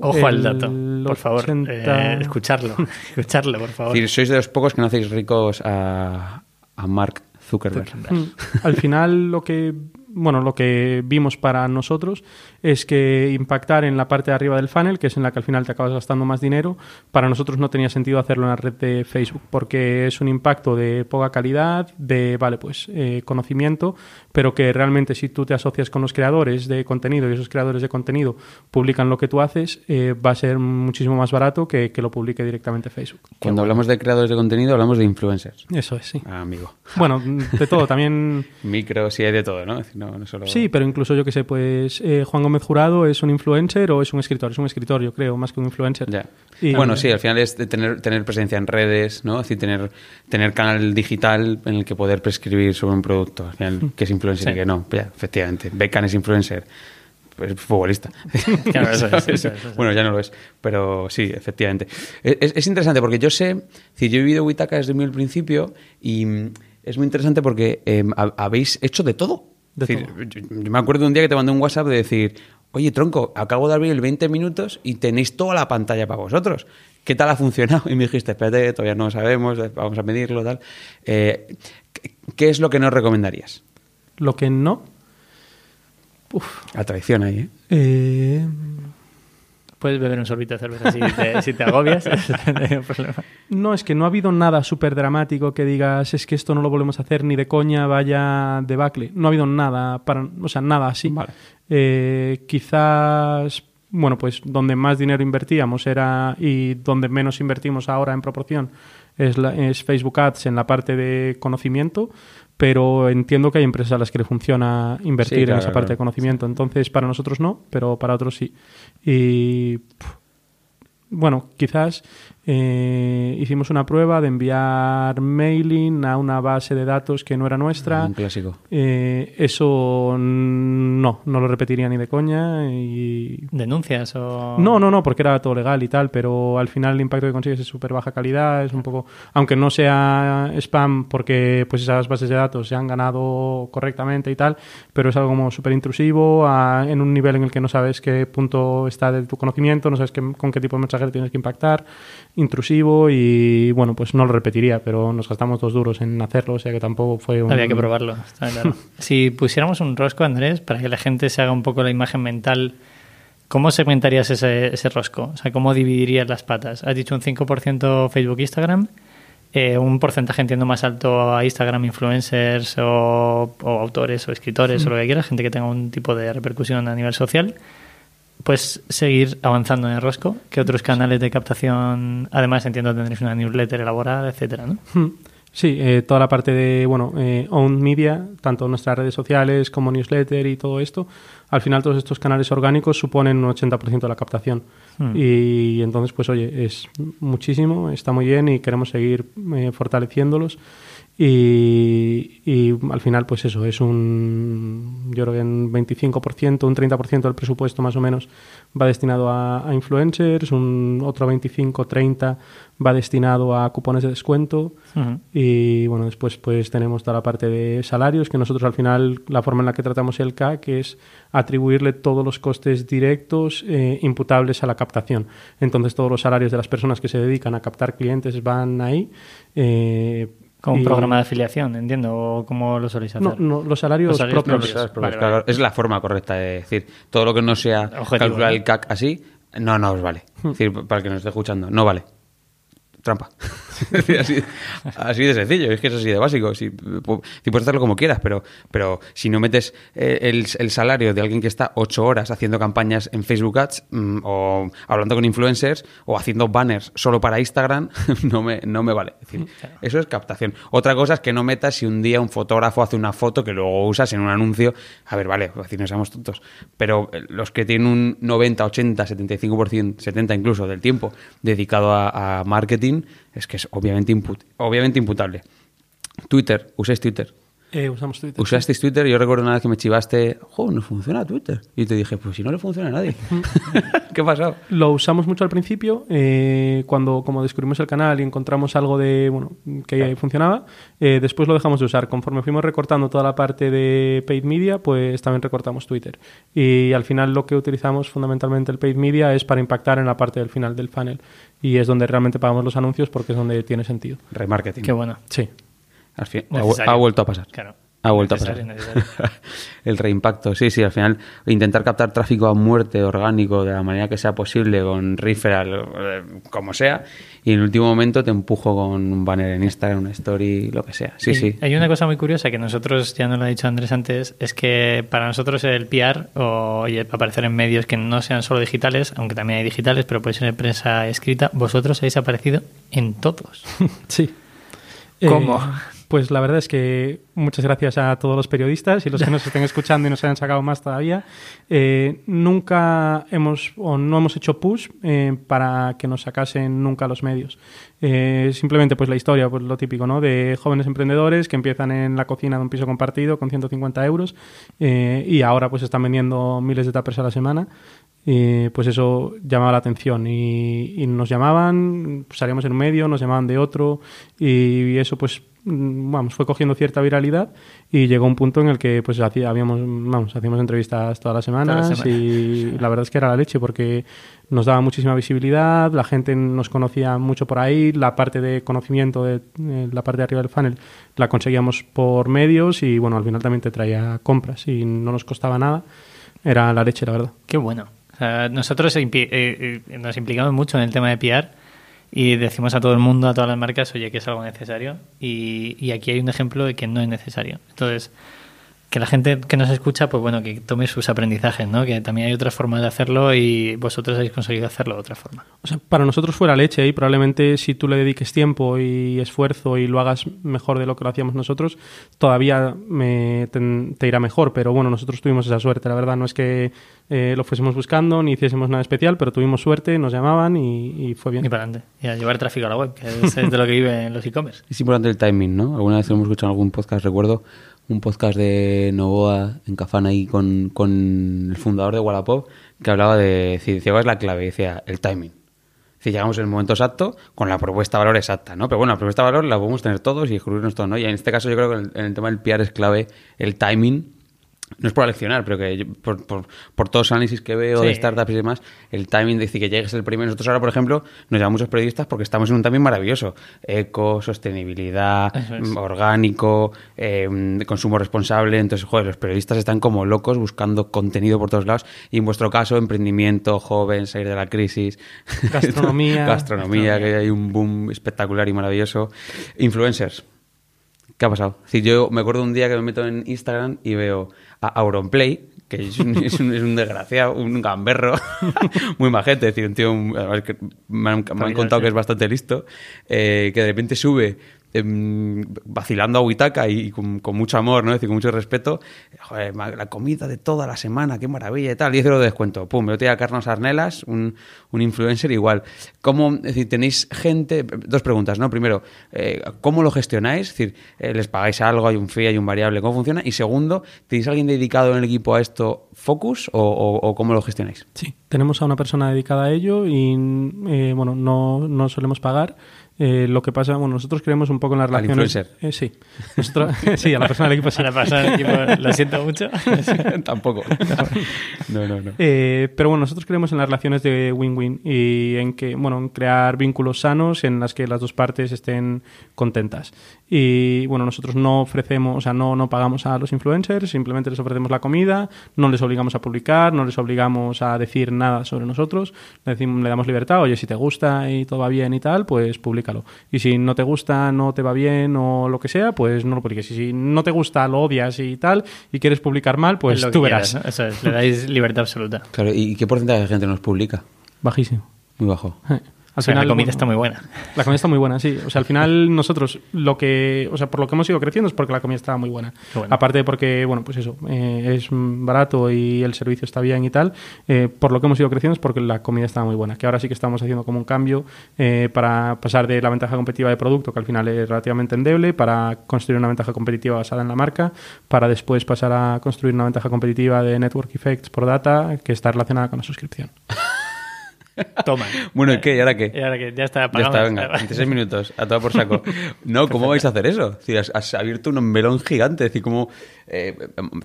Ojo al dato, por favor. 80 Eh, escucharlo. <laughs> escucharlo, por Es favor. decir, sois de los pocos que no hacéis ricos a, a Mark Zuckerberg. Mm. Al final lo que bueno, lo que vimos para nosotros es que impactar en la parte de arriba del funnel, que es en la que al final te acabas gastando más dinero, para nosotros no tenía sentido hacerlo en la red de Facebook, porque es un impacto de poca calidad, de, vale, pues eh, conocimiento, pero que realmente si tú te asocias con los creadores de contenido y esos creadores de contenido publican lo que tú haces, eh, va a ser muchísimo más barato que, que lo publique directamente Facebook. Cuando hablamos de creadores de contenido, hablamos de influencers. Eso es, sí. Ah, amigo. Bueno, de todo, también... <laughs> Micro, sí hay de todo, ¿no? Es decir, no, no solo... Sí, pero incluso yo que sé, pues eh, Juan Gómez Jurado es un influencer o es un escritor. Es un escritor, yo creo, más que un influencer. Ya. Y- bueno, sí, al final es de tener, tener presencia en redes, ¿no? Es decir, tener, tener canal digital en el que poder prescribir sobre un producto. Al final, que es influencer y que no. Ya, efectivamente. Beckham es influencer. Pues <laughs> es futbolista. Es, ¿Sabes? eso es, eso es. Bueno, ya no lo es, pero sí, efectivamente. Es, es interesante porque yo sé, decir, yo he vivido Witaka desde muy el principio y mm, es muy interesante porque eh, ha- habéis hecho de todo. De Es decir, Yo, yo me acuerdo un día que te mandé un WhatsApp de decir, oye, tronco, acabo de abrir el 20 minutos y tenéis toda la pantalla para vosotros. ¿Qué tal ha funcionado? <laughs> Y me dijiste, espérate, todavía no lo sabemos, vamos a medirlo, tal. Eh, ¿qué- ¿Qué es lo que nos recomendarías? Lo que no. La traición ahí, ¿eh? eh, Puedes beber un sorbito de cerveza si te, si te agobias. <laughs> no es que no ha habido nada súper dramático que digas es que esto no lo volvemos a hacer ni de coña, vaya debacle. No ha habido nada, para, o sea, nada así. Vale. Eh, quizás, bueno, pues donde más dinero invertíamos era y donde menos invertimos ahora en proporción es, la- es Facebook Ads en la parte de conocimiento, pero entiendo que hay empresas a las que le funciona invertir Sí, claro, en esa parte claro. de conocimiento. Entonces, para nosotros no, pero para otros sí. Y bueno, quizás eh, hicimos una prueba de enviar mailing a una base de datos que no era nuestra. Un clásico. Eh, eso no, no lo repetiría ni de coña. Y... ¿Denuncias o...? No, no, no, porque era todo legal y tal, pero al final el impacto que consigues es súper baja calidad, es un poco, aunque no sea spam porque pues esas bases de datos se han ganado correctamente y tal, pero es algo como súper intrusivo a- en un nivel en el que no sabes qué punto está de tu conocimiento, no sabes qué- con qué tipo de mensaje le tienes que impactar, intrusivo y bueno, pues no lo repetiría, pero nos gastamos dos duros en hacerlo, o sea que tampoco fue un... Había que probarlo, está claro. <laughs> si pusiéramos un rosco, Andrés, para que la gente se haga un poco la imagen mental, ¿cómo segmentarías ese, ese rosco? O sea, ¿cómo dividirías las patas? Has dicho un 5% Facebook, Instagram, eh, un porcentaje entiendo más alto a Instagram, influencers o, o autores o escritores o lo que quieras, gente que tenga un tipo de repercusión a nivel social. Pues seguir avanzando en el rosco. ¿Qué otros canales de captación? Además, entiendo que tendréis una newsletter elaborada, etcétera, ¿no? Hmm. Sí, eh, toda la parte de, bueno, eh, own media, tanto nuestras redes sociales como newsletter y todo esto, al final todos estos canales orgánicos suponen un 80% de la captación. Hmm. Y entonces, pues oye, es muchísimo, está muy bien y queremos seguir eh, fortaleciéndolos. Y, y al final, pues eso, es un, yo creo que un 25%, un 30% del presupuesto más o menos va destinado a, a influencers, un otro 25-30% va destinado a cupones de descuento y bueno, después pues tenemos toda la parte de salarios, que nosotros al final la forma en la que tratamos el CAC es atribuirle todos los costes directos eh, imputables a la captación. Entonces todos los salarios de las personas que se dedican a captar clientes van ahí. eh, Como un programa de afiliación, entiendo, o cómo lo soléis hacer. No, no, los salarios, Los salarios propios. propios. Porque, Vale, claro, vale. Es la forma correcta de decir todo lo que no sea Objetivo, calcular ¿no? el CAC así, no, no os vale. Hmm. Es decir, para el que nos esté escuchando, no vale. Trampa. <laughs> Así, así de sencillo, es que es así de básico. Si, si puedes hacerlo como quieras, pero, pero si no metes eh, el, el salario de alguien que está ocho horas haciendo campañas en Facebook Ads mm, o hablando con influencers o haciendo banners solo para Instagram, <laughs> no me, no me vale. Es decir, eso es captación. Otra cosa es que no metas si un día un fotógrafo hace una foto que luego usas en un anuncio. A ver, vale, así no seamos tontos. Pero eh, los que tienen un 90, 80, 75%, 70 incluso del tiempo dedicado a, a marketing, es que es obviamente, obviamente imputable. Twitter, uséis Twitter. Eh, usamos Twitter. Usasteis Twitter, yo recuerdo una vez que me chivaste, jo, no funciona Twitter. Y te dije, pues si no le funciona a nadie. <laughs> ¿Qué ha pasado? Lo usamos mucho al principio, eh, cuando como descubrimos el canal y encontramos algo de bueno que funcionaba, eh, después lo dejamos de usar. Conforme fuimos recortando toda la parte de paid media, pues también recortamos Twitter. Y al final lo que utilizamos fundamentalmente el paid media es para impactar en la parte del final del funnel. Y es donde realmente pagamos los anuncios porque es donde tiene sentido. Remarketing. Qué bueno. Sí. Al fin, ha, vuelto a pasar. Claro. Ha vuelto Necesario, a pasar. necesario. <laughs> el reimpacto, sí, sí, al final intentar captar tráfico a muerte orgánico de la manera que sea posible con referral, eh, como sea, y en el último momento te empujo con un banner en Instagram, una story, lo que sea. Sí, Y sí. Hay una cosa muy curiosa que nosotros, ya nos lo ha dicho Andrés antes, es que para nosotros el PR o y el aparecer en medios que no sean solo digitales, aunque también hay digitales, pero puede ser en prensa escrita, vosotros habéis aparecido en todos. <laughs> Sí. ¿Cómo? Eh, pues la verdad es que muchas gracias a todos los periodistas y los que nos estén <laughs> escuchando y nos hayan sacado más todavía. Eh, nunca hemos o no hemos hecho push eh, para que nos sacasen nunca los medios. Eh, simplemente pues la historia, pues lo típico, ¿no? De jóvenes emprendedores que empiezan en la cocina de un piso compartido con 150 euros eh, y ahora pues están vendiendo miles de tuppers a la semana. Pues eso llamaba la atención y, y nos llamaban, pues, salíamos en un medio, nos llamaban de otro y eso pues vamos, fue cogiendo cierta viralidad y llegó un punto en el que pues hacía- habíamos, vamos, hacíamos entrevistas todas las semanas Todas las semanas. y la verdad es que era la leche porque nos daba muchísima visibilidad, la gente nos conocía mucho por ahí, la parte de conocimiento de eh, la parte de arriba del funnel la conseguíamos por medios y bueno, al final también te traía compras y no nos costaba nada. Era la leche, la verdad. Qué bueno. O sea, nosotros eh, eh, nos implicamos mucho en el tema de PR y decimos a todo el mundo, a todas las marcas, oye, que es algo necesario. Y, y aquí hay un ejemplo de que no es necesario. Entonces, que la gente que nos escucha, pues bueno, que tome sus aprendizajes, ¿no? Que también hay otras formas de hacerlo y vosotros habéis conseguido hacerlo de otra forma. O sea, para nosotros fuera leche y probablemente si tú le dediques tiempo y esfuerzo y lo hagas mejor de lo que lo hacíamos nosotros, todavía me, te, te irá mejor. Pero bueno, nosotros tuvimos esa suerte, la verdad. No es que eh, lo fuésemos buscando ni hiciésemos nada especial, pero tuvimos suerte, nos llamaban y, y fue bien. Y para adelante. Y a llevar tráfico a la web, que es, es de lo que viven los e-commerce. Es importante el timing, ¿no? Alguna vez lo hemos escuchado en algún podcast, recuerdo un podcast de Novoa en Cafán ahí con, con el fundador de Wallapop que hablaba de, decir, decía, ¿cuál es la clave? Decía, el timing. Si llegamos en el momento exacto con la propuesta de valor exacta, ¿no? Pero bueno, la propuesta de valor la podemos tener todos y excluirnos todos, ¿no? Y en este caso yo creo que en el, en el tema del PR es clave el timing. No es por aleccionar, pero que yo- por, por, por todos los análisis que veo de startups y demás, el timing de decir que llegues el primero. Nosotros ahora, por ejemplo, nos llaman muchos periodistas porque estamos en un timing maravilloso. Eco, sostenibilidad, es. mm, orgánico, eh, de consumo responsable. Entonces, joder, los periodistas están como locos buscando contenido por todos lados. Y en vuestro caso, emprendimiento, joven, salir de la crisis. <laughs> Gastronomía. Gastronomía, que hay un boom espectacular y maravilloso. Influencers. ¿Qué ha pasado? Decir, yo me acuerdo un día que me meto en Instagram y veo a Auronplay, que es un, <laughs> es un, es un desgraciado, un gamberro, <laughs> muy majete, es decir, un tío, un- además que me han, me han contado que es bastante listo, eh, que de repente sube em, vacilando a Huitaca y, con, con mucho amor, ¿no? Es decir, con mucho respeto, joder, la comida de toda la semana, qué maravilla y tal, 10 euros de descuento. Pum, yo te a Carlos Arnelas, un, un influencer igual. ¿Cómo, es decir, tenéis gente, dos preguntas, ¿no? Primero, eh, ¿cómo lo gestionáis? Es decir, eh, ¿les pagáis algo, hay un fee, hay un variable, cómo funciona? Y segundo, ¿tenéis alguien dedicado en el equipo a esto, Focus, o, o- o cómo lo gestionáis? Sí, tenemos a una persona dedicada a ello y eh, bueno, no, no solemos pagar. Eh, lo que pasa, bueno, nosotros creemos un poco en las Al relaciones. influencer. Eh, sí. Nosotros- <laughs> sí, a la persona del equipo sí. Para pasar el equipo, lo siento mucho. <laughs> <laughs> Tampoco. No, no, no. Eh, pero bueno, nosotros creemos en las relaciones de win-win y en que, bueno, en crear vínculos sanos en las que las dos partes estén contentas. Y bueno, nosotros no ofrecemos, o sea, no, no pagamos a los influencers, simplemente les ofrecemos la comida, no les obligamos a publicar, no les obligamos a decir nada sobre nosotros, le, decimos, le damos libertad, oye, si te gusta y todo va bien y tal, pues públicalo. Y si no te gusta, no te va bien o lo que sea, pues no lo publiques. Y si no te gusta, lo odias y tal, y quieres publicar mal, pues tú quieras, verás. ¿no? Eso es, le dais libertad absoluta. Claro, ¿y qué porcentaje de gente nos publica? Bajísimo. Muy bajo. Al final, la comida bueno, está muy buena. La comida está muy buena, sí. O sea, al final nosotros lo que, o sea, por lo que hemos ido creciendo es porque la comida estaba muy buena. Bueno. Aparte de porque, bueno, pues eso, eh, es mm, barato y el servicio está bien y tal. eh, por lo que hemos ido creciendo es porque la comida estaba muy buena. Que ahora sí que estamos haciendo como un cambio eh, para pasar de la ventaja competitiva de producto, que al final es relativamente endeble, para construir una ventaja competitiva basada en la marca, para después pasar a construir una ventaja competitiva de network effects por data que está relacionada con la suscripción. <laughs> <laughs> Toma. Bueno, ¿y qué? ¿Y ahora qué? Y ahora que ya está Ya apagado. está, venga, <laughs> 26 minutos, a todo por saco. <laughs> No, ¿cómo vais a hacer eso? Es decir, has, has abierto un melón gigante, es decir, como eh,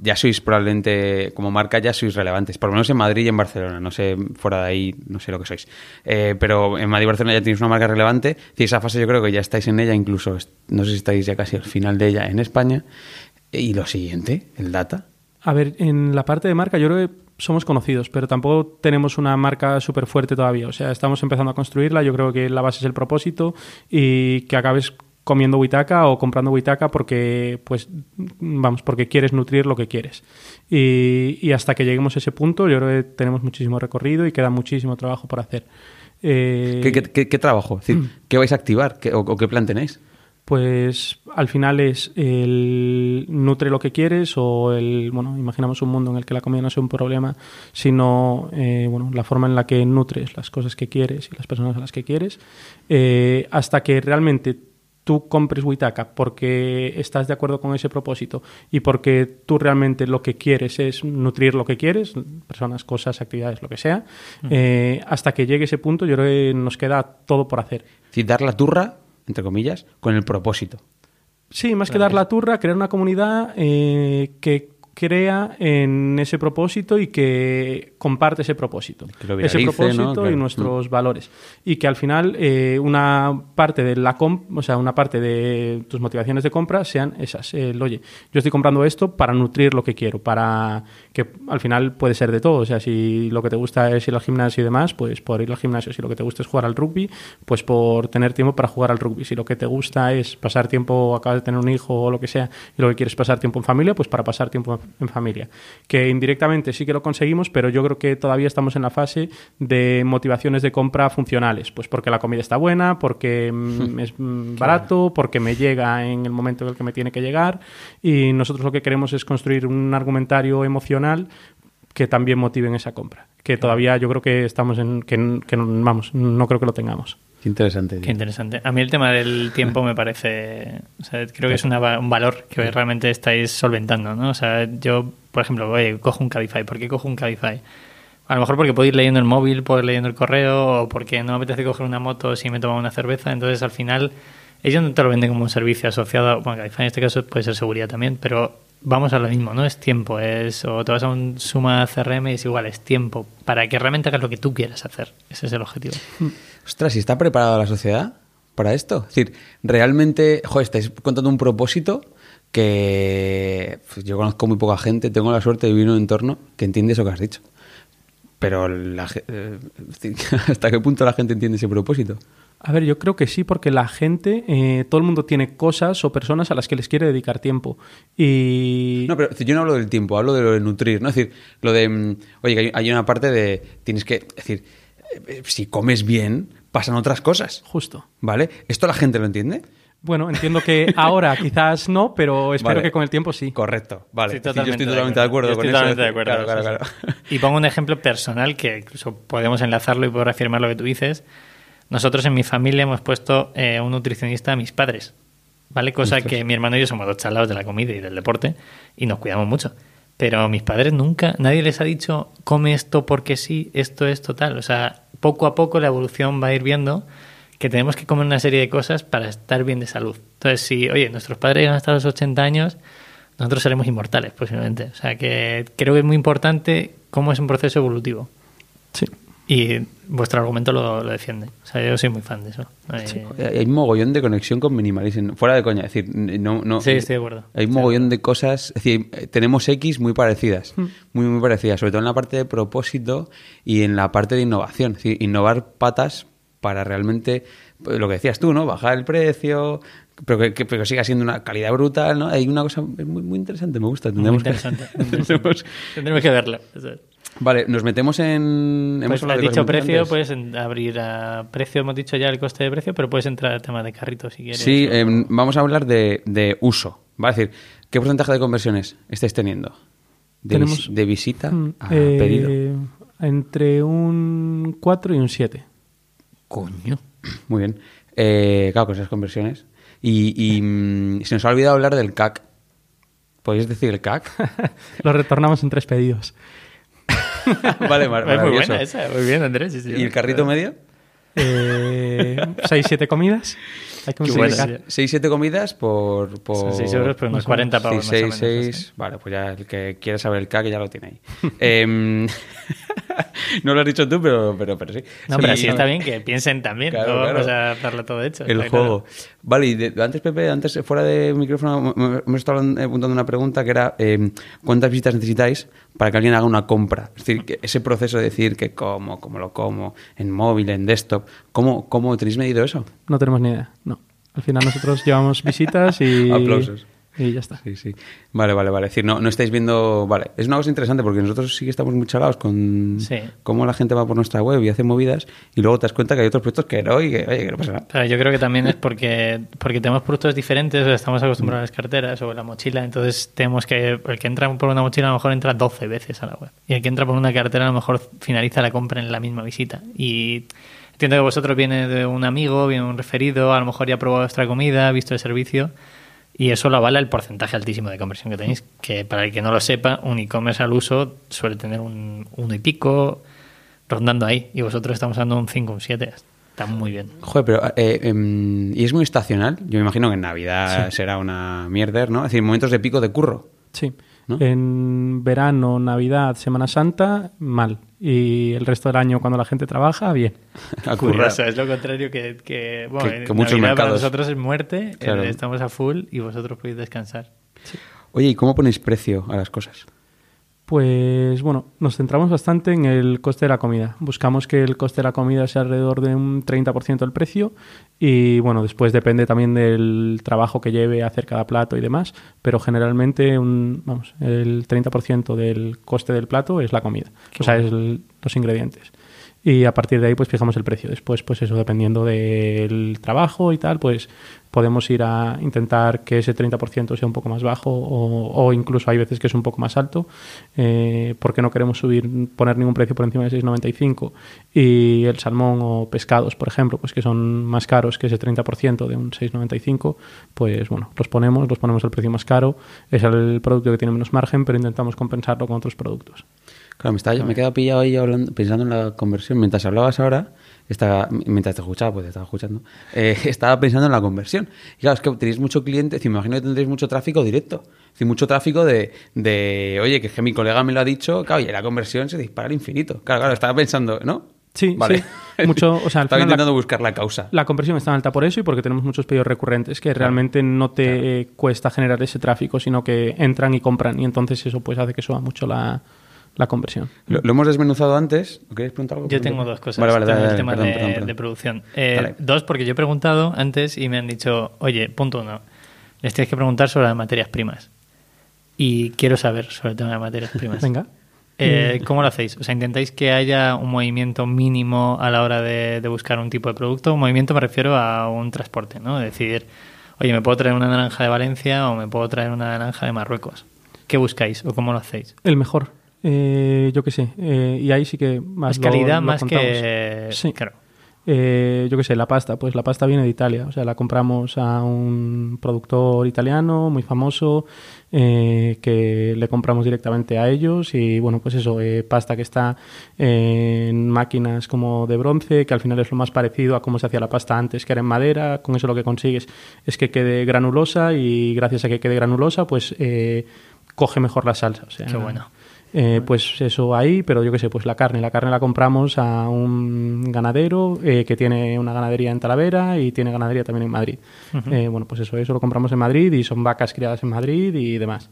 ya sois probablemente, como marca ya sois relevantes, por lo menos en Madrid y en Barcelona, no sé, fuera de ahí, no sé lo que sois. Eh, pero en Madrid y Barcelona ya tenéis una marca relevante, decir, esa fase yo creo que ya estáis en ella, incluso, no sé si estáis ya casi al final de ella en España. Y lo siguiente, el data. A ver, en la parte de marca yo creo que somos conocidos, pero tampoco tenemos una marca súper fuerte todavía. O sea, estamos empezando a construirla. Yo creo que la base es el propósito y que acabes comiendo Witaka o comprando Witaka porque, pues, vamos, porque quieres nutrir lo que quieres. Y, y hasta que lleguemos a ese punto, yo creo que tenemos muchísimo recorrido y queda muchísimo trabajo por hacer. Eh, ¿Qué, qué- qué- qué trabajo? Es decir, ¿qué vais a activar? ¿Qué- o, o qué plan tenéis? Pues al final es el nutre lo que quieres o el, bueno, imaginamos un mundo en el que la comida no sea un problema, sino, eh, bueno, la forma en la que nutres las cosas que quieres y las personas a las que quieres, eh, hasta que realmente tú compres Witaka porque estás de acuerdo con ese propósito y porque tú realmente lo que quieres es nutrir lo que quieres, personas, cosas, actividades, lo que sea, eh, hasta que llegue ese punto yo creo que nos queda todo por hacer. Decir, dar la turra, entre comillas, con el propósito. Sí, más que dar la turra, crear una comunidad eh, que crea en ese propósito y que comparte ese propósito. Ese propósito ¿no? Claro. y nuestros valores. Y que al final eh, una parte de la comp- o sea, una parte de tus motivaciones de compra sean esas. El, oye, yo estoy comprando esto para nutrir lo que quiero, para que al final puede ser de todo. O sea, si lo que te gusta es ir al gimnasio y demás, pues por ir al gimnasio. Si lo que te gusta es jugar al rugby, pues por tener tiempo para jugar al rugby. Si lo que te gusta es pasar tiempo, acabas de tener un hijo o lo que sea, y lo que quieres es pasar tiempo en familia, pues para pasar tiempo en familia. Que indirectamente sí que lo conseguimos, pero yo creo que todavía estamos en la fase de motivaciones de compra funcionales. Pues porque la comida está buena, porque mm, es mm, <laughs> barato, porque me llega en el momento en el que me tiene que llegar. Y nosotros lo que queremos es construir un argumentario emocional que también motiven esa compra. Que todavía yo creo que estamos en. que, que vamos, no creo que lo tengamos. Qué interesante. tío. Qué interesante. A mí el tema del tiempo me parece. O sea, creo que es una un valor que realmente estáis solventando, ¿no? O sea, yo, por ejemplo, oye, cojo un Cabify. ¿Por qué cojo un Cabify? A lo mejor porque puedo ir leyendo el móvil, puedo ir leyendo el correo, o porque no me apetece coger una moto si me tomo una cerveza. Entonces, al final, ellos no te lo venden como un servicio asociado. Bueno, Cabify en este caso puede ser seguridad también, pero vamos a lo mismo, ¿no? Es tiempo. es O te vas a un Suma CRM y es igual, es tiempo. Para que realmente hagas lo que tú quieras hacer. Ese es el objetivo. Ostras, ¿y está preparada la sociedad para esto? Es decir, realmente, joder, estáis contando un propósito que pues, yo conozco muy poca gente, tengo la suerte de vivir en un entorno que entiende eso que has dicho. Pero la eh, <laughs> ¿hasta qué punto la gente entiende ese propósito? A ver, yo creo que sí, porque la gente, eh, todo el mundo tiene cosas o personas a las que les quiere dedicar tiempo. Y. No, pero yo no hablo del tiempo, hablo de lo de nutrir, ¿no? Es decir, lo de, mm, oye, hay, una parte de, tienes que, es decir, si comes bien, pasan otras cosas, Justo. ¿vale? ¿Esto la gente lo entiende? Bueno, entiendo que ahora <laughs> quizás no, pero espero Vale. que con el tiempo sí. Correcto, vale. Sí, decir, yo estoy totalmente de de acuerdo con estoy eso. totalmente de acuerdo. Claro, claro, sí, claro. sí. Y pongo un ejemplo personal que incluso podemos enlazarlo y puedo reafirmar lo que tú dices. Nosotros en mi familia hemos puesto eh, un nutricionista a mis padres, ¿vale? Cosa que mi hermano y yo somos dos chalados de la comida y del deporte y nos cuidamos mucho. Pero mis padres nunca, nadie les ha dicho, come esto porque sí, esto, esto, tal. O sea, poco a poco la evolución va a ir viendo que tenemos que comer una serie de cosas para estar bien de salud. Entonces, si, oye, nuestros padres llegan hasta los 80 años, nosotros seremos inmortales posiblemente. O sea, que creo que es muy importante cómo es un proceso evolutivo. Sí. Y vuestro argumento lo, lo defiende. O sea, yo soy muy fan de eso. Eh, Hay un mogollón de conexión con minimalism. Fuera de coña, es decir, no, no, Sí, estoy de acuerdo. Hay un mogollón de cosas, es decir, eh, tenemos X muy parecidas, muy, muy parecidas, sobre todo en la parte de propósito y en la parte de innovación. Es decir, innovar patas para realmente, pues, lo que decías tú, ¿no? Bajar el precio, pero que, que- pero que siga siendo una calidad brutal, ¿no? Hay una cosa muy, muy interesante, me gusta. Tendremos que- interesante. muy <laughs> interesante. tendremos- Tendremos que verlo. Es. Vale, nos metemos en... hemos Pues de dicho precio, puedes abrir a precio, hemos dicho ya el coste de precio, pero puedes entrar al tema de carrito si quieres. Sí, o- em, vamos a hablar de, de uso. Va a decir, ¿qué porcentaje de conversiones estáis teniendo? De, Tenemos- vis- de visita Mm, a eh, pedido. Entre un 4 y un 7. Coño. Muy bien. Eh, claro, con esas conversiones. Y, y, mm, se nos ha olvidado hablar del CAC. ¿Podéis decir el CAC? <laughs> Lo retornamos en tres pedidos. <laughs> vale, mar- Es muy buena esa, muy bien, Andrés. sí, sí. ¿Y el carrito medio? Eh, 6-7 comidas. Hay que Qué multiplicar. buena, sí. 6, 7 comidas por... por Son seis euros, pero unos más o menos. 40 pavos Sí, más o 6, menos, 6. así. Vale, pues ya el que quiera saber el CAC ya lo tiene ahí. <laughs> Em, <laughs> no lo has dicho tú, pero, pero, pero sí. No, pero así está bien que piensen también. Claro, no vamos claro. a darlo todo hecho. El claro. juego. Vale, y de- antes, Pepe, antes fuera de micrófono, me- me- hablando- eh, apuntando una pregunta que era eh, ¿cuántas visitas necesitáis para que alguien haga una compra? Es decir, que ese proceso de decir que como, cómo lo como, en móvil, en desktop, ¿cómo, cómo tenéis medido eso? No tenemos ni idea. No. Al final nosotros <laughs> llevamos visitas y. Aplausos. Y ya está. Sí, sí. Vale, vale, vale. Es decir, no, no estáis viendo... Vale, es una cosa interesante porque nosotros sí que estamos muy chalados con Sí. cómo la gente va por nuestra web y hace movidas y luego te das cuenta que hay otros proyectos que no y que, oye, que no pasa nada. Pero yo creo que también es porque, porque tenemos productos diferentes, o sea, estamos acostumbrados a las carteras o la mochila, entonces tenemos que, el que entra por una mochila a lo mejor entra 12 veces a la web. Y el que entra por una cartera a lo mejor finaliza la compra en la misma visita. Y entiendo que vosotros viene de un amigo, viene un referido, a lo mejor ya ha probado vuestra comida, ha visto el servicio. Y eso lo avala el porcentaje altísimo de conversión que tenéis, que para el que no lo sepa, un e-commerce al uso suele tener un uno y pico rondando ahí. Y vosotros estamos dando un 5, un 7. Está muy bien. Joder, pero eh, em, ¿y es muy estacional? Yo me imagino que en Navidad será una mierder, ¿no? Es decir, momentos de pico de curro. Sí. ¿No? En verano, Navidad, Semana Santa, mal. Y el resto del año, cuando la gente trabaja, bien. <laughs> Curioso, es lo contrario que, que, bueno, Que- en que muchos Navidad para mercados. nosotros es muerte, Claro. eh, estamos a full y vosotros podéis descansar. Oye, ¿y cómo ponéis precio a las cosas? Pues bueno, nos centramos bastante en el coste de la comida. Buscamos que el coste de la comida sea alrededor de un 30% del precio y bueno, después depende también del trabajo que lleve a hacer cada plato y demás, pero generalmente un, vamos, el 30% del coste del plato es la comida, o sea, es el- los ingredientes. Y a partir de ahí pues fijamos el precio. Después pues eso dependiendo del trabajo y tal, pues podemos ir a intentar que ese 30% sea un poco más bajo o, o incluso hay veces que es un poco más alto eh, porque no queremos subir poner ningún precio por encima de 6,95 y el salmón o pescados por ejemplo pues que son más caros que ese 30% de un 6,95 pues bueno los ponemos los ponemos al precio más caro es el producto que tiene menos margen pero intentamos compensarlo con otros productos Claro, me, estaba, me he quedado pillado ahí hablando, pensando en la conversión. Mientras hablabas ahora, estaba, mientras te escuchaba, pues te estaba escuchando, eh, <laughs> estaba pensando en la conversión. Y claro, es que tenéis mucho cliente, me imagino que tendréis mucho tráfico directo. Es mucho tráfico de, de, oye, que es que mi colega me lo ha dicho, claro, y la conversión se dispara al infinito. Claro, claro, estaba pensando, ¿no? Sí, vale. sí. Mucho, o sea, <laughs> al estaba final la- intentando buscar la causa. La conversión está alta por eso y porque tenemos muchos pedidos recurrentes que realmente no te cuesta generar ese tráfico, sino que entran y compran y entonces eso pues hace que suba mucho la, la conversión. Lo, lo hemos desmenuzado antes. ¿O ¿Queréis preguntar algo? Yo tengo dos cosas. Vale, vale, dale, el tema perdón, de, perdón, perdón. de producción. Eh, dos, porque yo he preguntado antes y me han dicho, oye, punto uno, les tienes que preguntar sobre las materias primas. Y quiero saber sobre el tema de materias primas. <laughs> Venga. Eh, ¿Cómo lo hacéis? O sea, ¿intentáis que haya un movimiento mínimo a la hora de, de buscar un tipo de producto? Un movimiento me refiero a un transporte, ¿no? Decir, oye, me puedo traer una naranja de Valencia o me puedo traer una naranja de Marruecos. ¿Qué buscáis o cómo lo hacéis? El mejor. Eh, yo qué sé. eh, y ahí sí que más lo- calidad, lo más contamos. que... Sí. Claro. Eh, yo qué sé, la pasta. Pues la pasta viene de Italia. O sea, la compramos a un productor italiano muy famoso eh, que le compramos directamente a ellos. Y bueno, pues eso, eh, pasta que está en máquinas como de bronce, que al final es lo más parecido a cómo se hacía la pasta antes, que era en madera. Con eso lo que consigues es que quede granulosa y gracias a que quede granulosa, pues eh, coge mejor la salsa. O sea, Qué bueno. Eh, pues eso ahí, pero yo qué sé, pues la carne. La carne la compramos a un ganadero eh, que tiene una ganadería en Talavera y tiene ganadería también en Madrid. Eh, bueno, pues eso, eso lo compramos en Madrid y son vacas criadas en Madrid y demás.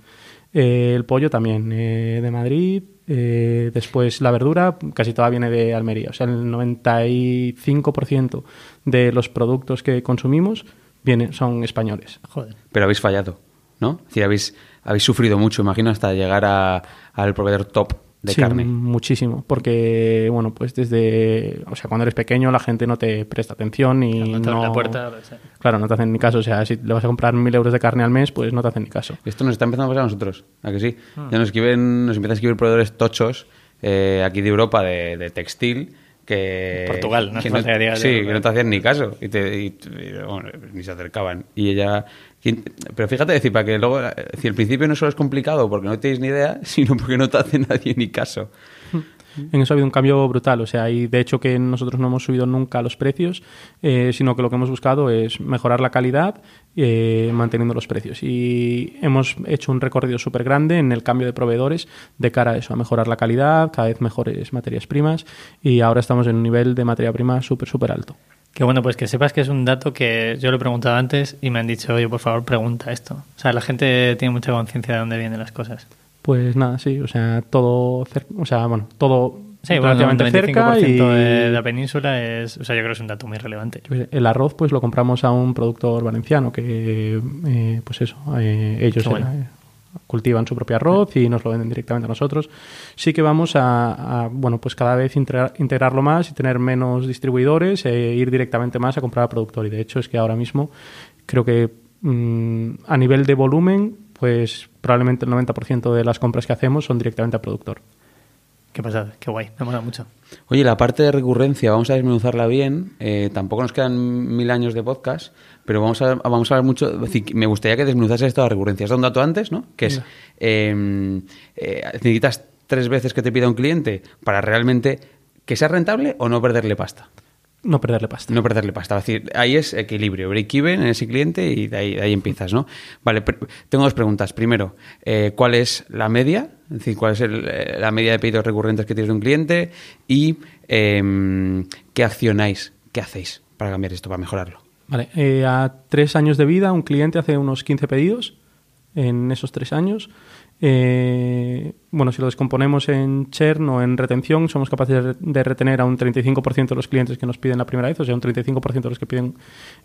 Eh, el pollo también eh, de Madrid. eh, después la verdura casi toda viene de Almería. O sea, el 95% de los productos que consumimos vienen, son españoles. Joder. Pero habéis fallado, ¿no? Es decir, habéis, habéis sufrido mucho, imagino, hasta llegar a- al proveedor top de Sí, carne. muchísimo, porque bueno, pues desde, o sea, cuando eres pequeño la gente no te presta atención y No te no, la puerta, claro, no te hacen ni caso, o sea, si le vas a comprar mil euros de carne al mes, pues no te hacen ni caso. Esto nos está empezando a pasar a nosotros, ¿a que sí? Ah. Ya nos escriben, nos empiezan a escribir proveedores tochos eh, aquí de Europa de, de textil que... Portugal, no que <laughs> digas Sí, que no te hacían ni caso y, te- y- y, bueno, ni se acercaban. Y ella... ¿quién- Pero fíjate, decir, para que luego... Si al principio no solo es complicado porque no tenéis ni idea, <laughs> sino porque no te hace nadie ni caso. En eso ha habido un cambio brutal, o sea, y de hecho que nosotros no hemos subido nunca los precios, eh, sino que lo que hemos buscado es mejorar la calidad eh, manteniendo los precios. Y hemos hecho un recorrido súper grande en el cambio de proveedores de cara a eso, a mejorar la calidad, cada vez mejores materias primas, y ahora estamos en un nivel de materia prima súper, súper alto. Qué bueno, pues que sepas que es un dato que yo lo he preguntado antes y me han dicho, oye, por favor, pregunta esto. O sea, la gente tiene mucha conciencia de dónde vienen las cosas. Pues nada, sí, o sea, todo, o sea, bueno, todo Sí, bueno, un relativamente 95% cerca y de la península es, o sea, yo creo que es un dato muy relevante. el arroz pues lo compramos a un productor valenciano que, eh, pues eso, eh, ellos bueno. eh, cultivan su propio arroz y nos lo venden directamente a nosotros. Sí que vamos a, a, bueno, pues cada vez integrar- integrarlo más y tener menos distribuidores e ir directamente más a comprar al productor. Y de hecho es que ahora mismo creo que mm, a nivel de volumen, pues probablemente el 90% de las compras que hacemos son directamente al productor. Qué pasada, qué guay, me mola mucho. Oye, la parte de recurrencia, vamos a desmenuzarla bien. Eh, tampoco nos quedan mil años de podcast, pero vamos a, vamos a hablar mucho. decir, me gustaría que desmenuzase esto de recurrencia. Has dado un dato antes, ¿no? Que es: eh, eh, necesitas tres veces que te pida un cliente para realmente que sea rentable o no perderle pasta. No perderle pasta. No perderle pasta. Es decir, ahí es equilibrio, break-even en ese cliente y de ahí, de ahí empiezas, ¿no? Vale, tengo dos preguntas. Primero, eh, ¿cuál es la media? Es decir, ¿cuál es el- eh, la media de pedidos recurrentes que tienes de un cliente? Y em, ¿qué accionáis? ¿Qué hacéis para cambiar esto, para mejorarlo? Vale, eh, a tres años de vida, un cliente hace unos 15 pedidos en esos tres años. Eh, bueno, si lo descomponemos en churn o en retención, somos capaces de- retener a un 35% de los clientes que nos piden la primera vez, o sea, un 35% de los que piden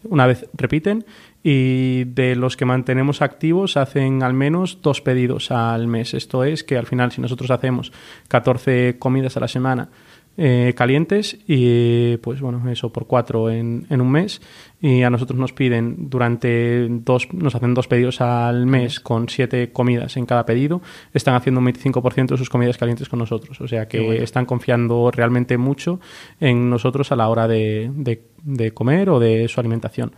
una vez repiten, y de los que mantenemos activos hacen al menos dos pedidos al mes. Esto es que al final, si nosotros hacemos 14 comidas a la semana, eh, calientes y pues bueno eso por cuatro en, en un mes. Y a nosotros nos piden durante dos nos hacen dos pedidos al mes con siete comidas en cada pedido. Están haciendo un 25% de sus comidas calientes con nosotros. O sea que están confiando realmente mucho en nosotros a la hora de, de- de comer o de su alimentación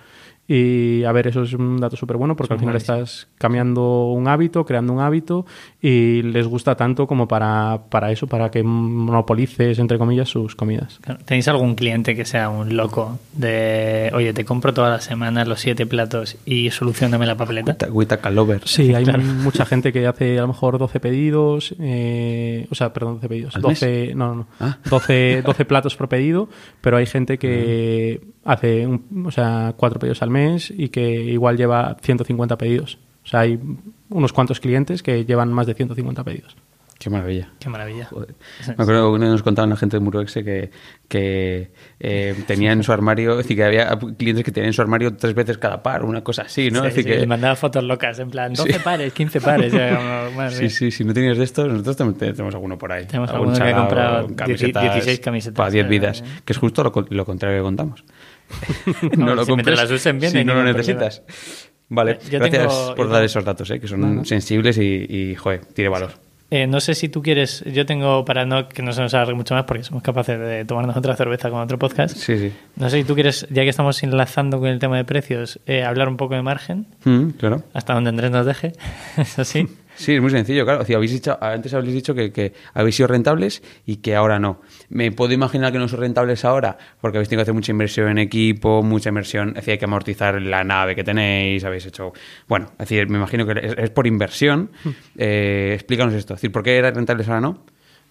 y a ver, eso es un dato súper bueno porque Son al final estás cambiando un hábito, creando un hábito y les gusta tanto como para, para eso, para que monopolices, entre comillas, sus comidas. ¿Tenéis algún cliente que sea un loco de, oye, te compro todas las semanas los siete platos y solucioname la papeleta? Witaka Lover. Sí, hay <laughs> mucha gente que hace a lo mejor 12 pedidos, eh, o sea, perdón, 12 pedidos, ¿Al 12, no, no, no, Ah. 12, 12 platos por pedido, pero hay gente que <laughs> hace, un- o sea, cuatro pedidos al mes y que igual lleva 150 pedidos. O sea, hay unos cuantos clientes que llevan más de 150 pedidos. Qué maravilla. Qué maravilla. Joder. Me acuerdo que nos contaban la gente de Muroexe que, que eh, tenía en su armario, es decir, que había clientes que tenían en su armario tres veces cada par, una cosa así, ¿no? Sí, decir, sí, que- le mandaba fotos locas, en plan, 12 Sí. pares, 15 pares. ya, como, <laughs> Sí, sí, si no tenías de estos, nosotros también te- tenemos alguno por ahí. Tenemos alguno que ha comprado camisetas 16 camisetas, Para 10 eh, vidas, eh. que es justo lo, lo contrario que contamos. <laughs> No, si mientras las usen bien, si no lo necesitas. Vale, yo gracias tengo- por dar esos datos, ¿eh? que son sensibles y, y, joder, tiene valor. Eh, no sé si tú quieres, yo tengo, para no que no se nos alargue mucho más, porque somos capaces de tomarnos otra cerveza con otro podcast. Sí, sí. No sé si tú quieres, ya que estamos enlazando con el tema de precios, eh, hablar un poco de margen, Mm, claro. hasta donde Andrés nos deje. <laughs> Eso sí. <laughs> Sí, es muy sencillo, claro. O sea, habéis dicho, antes habéis dicho que, que habéis sido rentables y que ahora no. Me puedo imaginar que no sois rentables ahora porque habéis tenido que hacer mucha inversión en equipo, mucha inversión, es decir, hay que amortizar la nave que tenéis, habéis hecho... Bueno, es decir, me imagino que es, es por inversión. Eh, explícanos esto, es decir, ¿por qué eran rentables ahora no?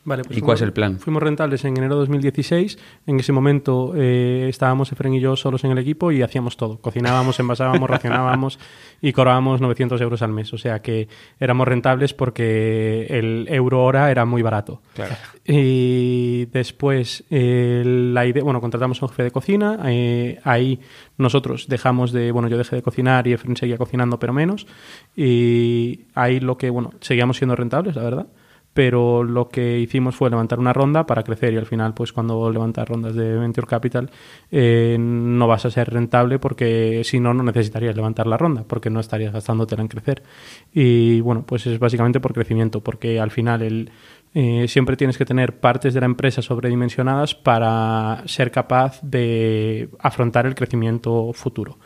Vale, pues ¿Y cuál es el plan? Fuimos rentables en enero de 2016. En ese momento eh, estábamos Efren y yo solos en el equipo y hacíamos todo. Cocinábamos, envasábamos, <laughs> racionábamos y cobrábamos 900 euros al mes. O sea que éramos rentables porque el euro hora era muy barato. Claro. Y después, eh, la idea, bueno, contratamos a un jefe de cocina. eh, ahí nosotros dejamos de, bueno, yo dejé de cocinar y Efren seguía cocinando, pero menos. Y ahí lo que, bueno, seguíamos siendo rentables, la verdad. Pero lo que hicimos fue levantar una ronda para crecer y al final, pues cuando levantas rondas de Venture Capital, eh, no vas a ser rentable porque si no, no necesitarías levantar la ronda porque no estarías gastándotela en crecer. Y bueno, pues es básicamente por crecimiento, porque al final eh, siempre tienes que tener partes de la empresa sobredimensionadas para ser capaz de afrontar el crecimiento futuro.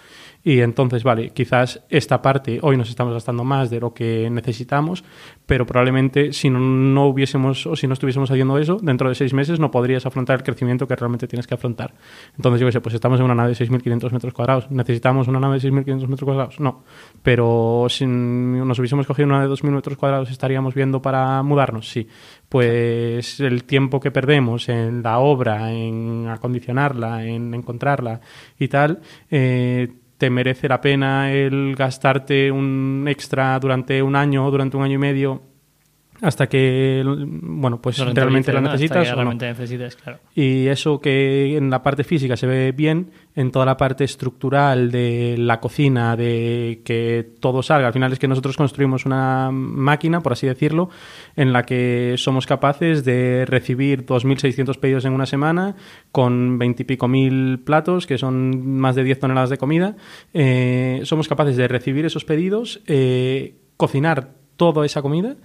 Y entonces, vale, quizás esta parte hoy nos estamos gastando más de lo que necesitamos, pero probablemente si no, no hubiésemos o si no estuviésemos haciendo eso, dentro de seis meses no podrías afrontar el crecimiento que realmente tienes que afrontar. Entonces, yo qué sé, pues estamos en una nave de 6.500 metros cuadrados. ¿Necesitamos una nave de 6.500 metros cuadrados? No. Pero si nos hubiésemos cogido una de 2.000 metros cuadrados, ¿estaríamos viendo para mudarnos? Sí. Pues el tiempo que perdemos en la obra, en acondicionarla, en encontrarla y tal, eh, te merece la pena el gastarte un extra durante un año o durante un año y medio hasta que bueno pues realmente la ¿no? Hasta necesitas que no. realmente necesites, claro. Y eso que en la parte física se ve bien, en toda la parte estructural de la cocina, de que todo salga. Al final es que nosotros construimos una máquina, por así decirlo, en la que somos capaces de recibir 2.600 pedidos en una semana con 20 y pico mil platos, que son más de 10 toneladas de comida. Eh, somos capaces de recibir esos pedidos, eh, cocinar toda esa comida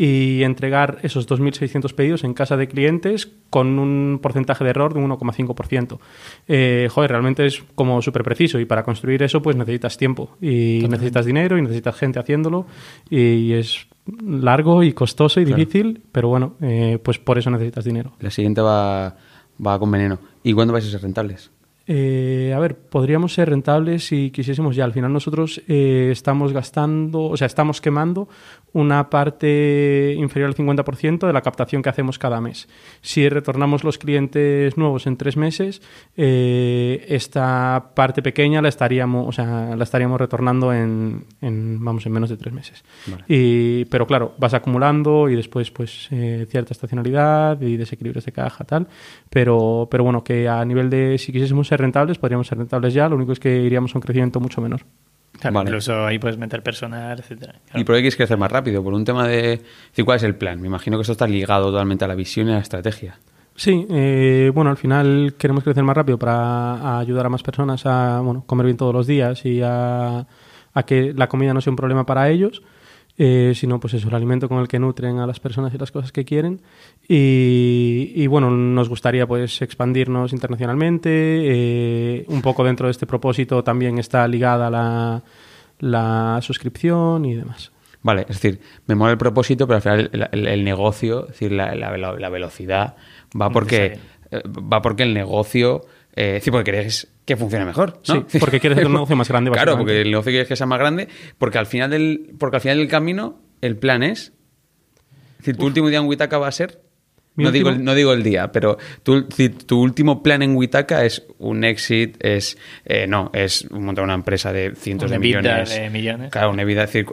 y entregar esos 2.600 pedidos en casa de clientes con un porcentaje de error de un 1,5%. Eh, joder, realmente es como súper preciso y para construir eso pues necesitas tiempo y necesitas dinero y necesitas gente haciéndolo y es largo y costoso y Claro. difícil, pero bueno, eh, pues por eso necesitas dinero. La siguiente va, va con veneno. ¿Y cuándo vais a ser rentables? Eh, a ver, podríamos ser rentables si quisiésemos ya. Al final nosotros eh, estamos gastando, o sea, estamos quemando una parte inferior al 50% de la captación que hacemos cada mes. Si retornamos los clientes nuevos en tres meses, eh, esta parte pequeña la estaríamos, o sea, la estaríamos retornando en, en, vamos, en menos de tres meses. Vale. Y, pero claro, vas acumulando y después pues cierta estacionalidad y desequilibrios de caja, tal. Pero, pero bueno, que a nivel de si quisiésemos ser rentables, podríamos ser rentables ya, lo único es que iríamos a un crecimiento mucho menor. Claro, Vale. Incluso ahí puedes meter personal, etcétera. Claro. ¿Y por qué quieres crecer más rápido? Por un tema de... ¿Cuál es el plan? Me imagino que esto está ligado totalmente a la visión y a la estrategia. Sí, eh, bueno, al final queremos crecer más rápido para a ayudar a más personas a bueno, comer bien todos los días y a, a que la comida no sea un problema para ellos, eh, sino pues eso, el alimento con el que nutren a las personas y las cosas que quieren. Y, y, bueno, nos gustaría pues expandirnos internacionalmente. eh, un poco dentro de este propósito también está ligada la, la suscripción y demás. Vale, es decir, me mola el propósito, pero al final el, el- el negocio, es decir, la, la- la- la velocidad, va porque, eh, va porque el negocio, eh, es decir, porque queréis que funcione mejor, ¿no? Sí, porque quieres hacer un <laughs> negocio más grande, Claro, porque el negocio quieres que sea más grande, porque al final del, porque al final del camino, el plan es, es decir, tu último día en Witaka va a ser, no digo, no digo el día, pero tu, tu último plan en Witaka es un exit, es, eh, no, es montar una empresa de cientos de millones. de millones. Claro, una vida, es decir,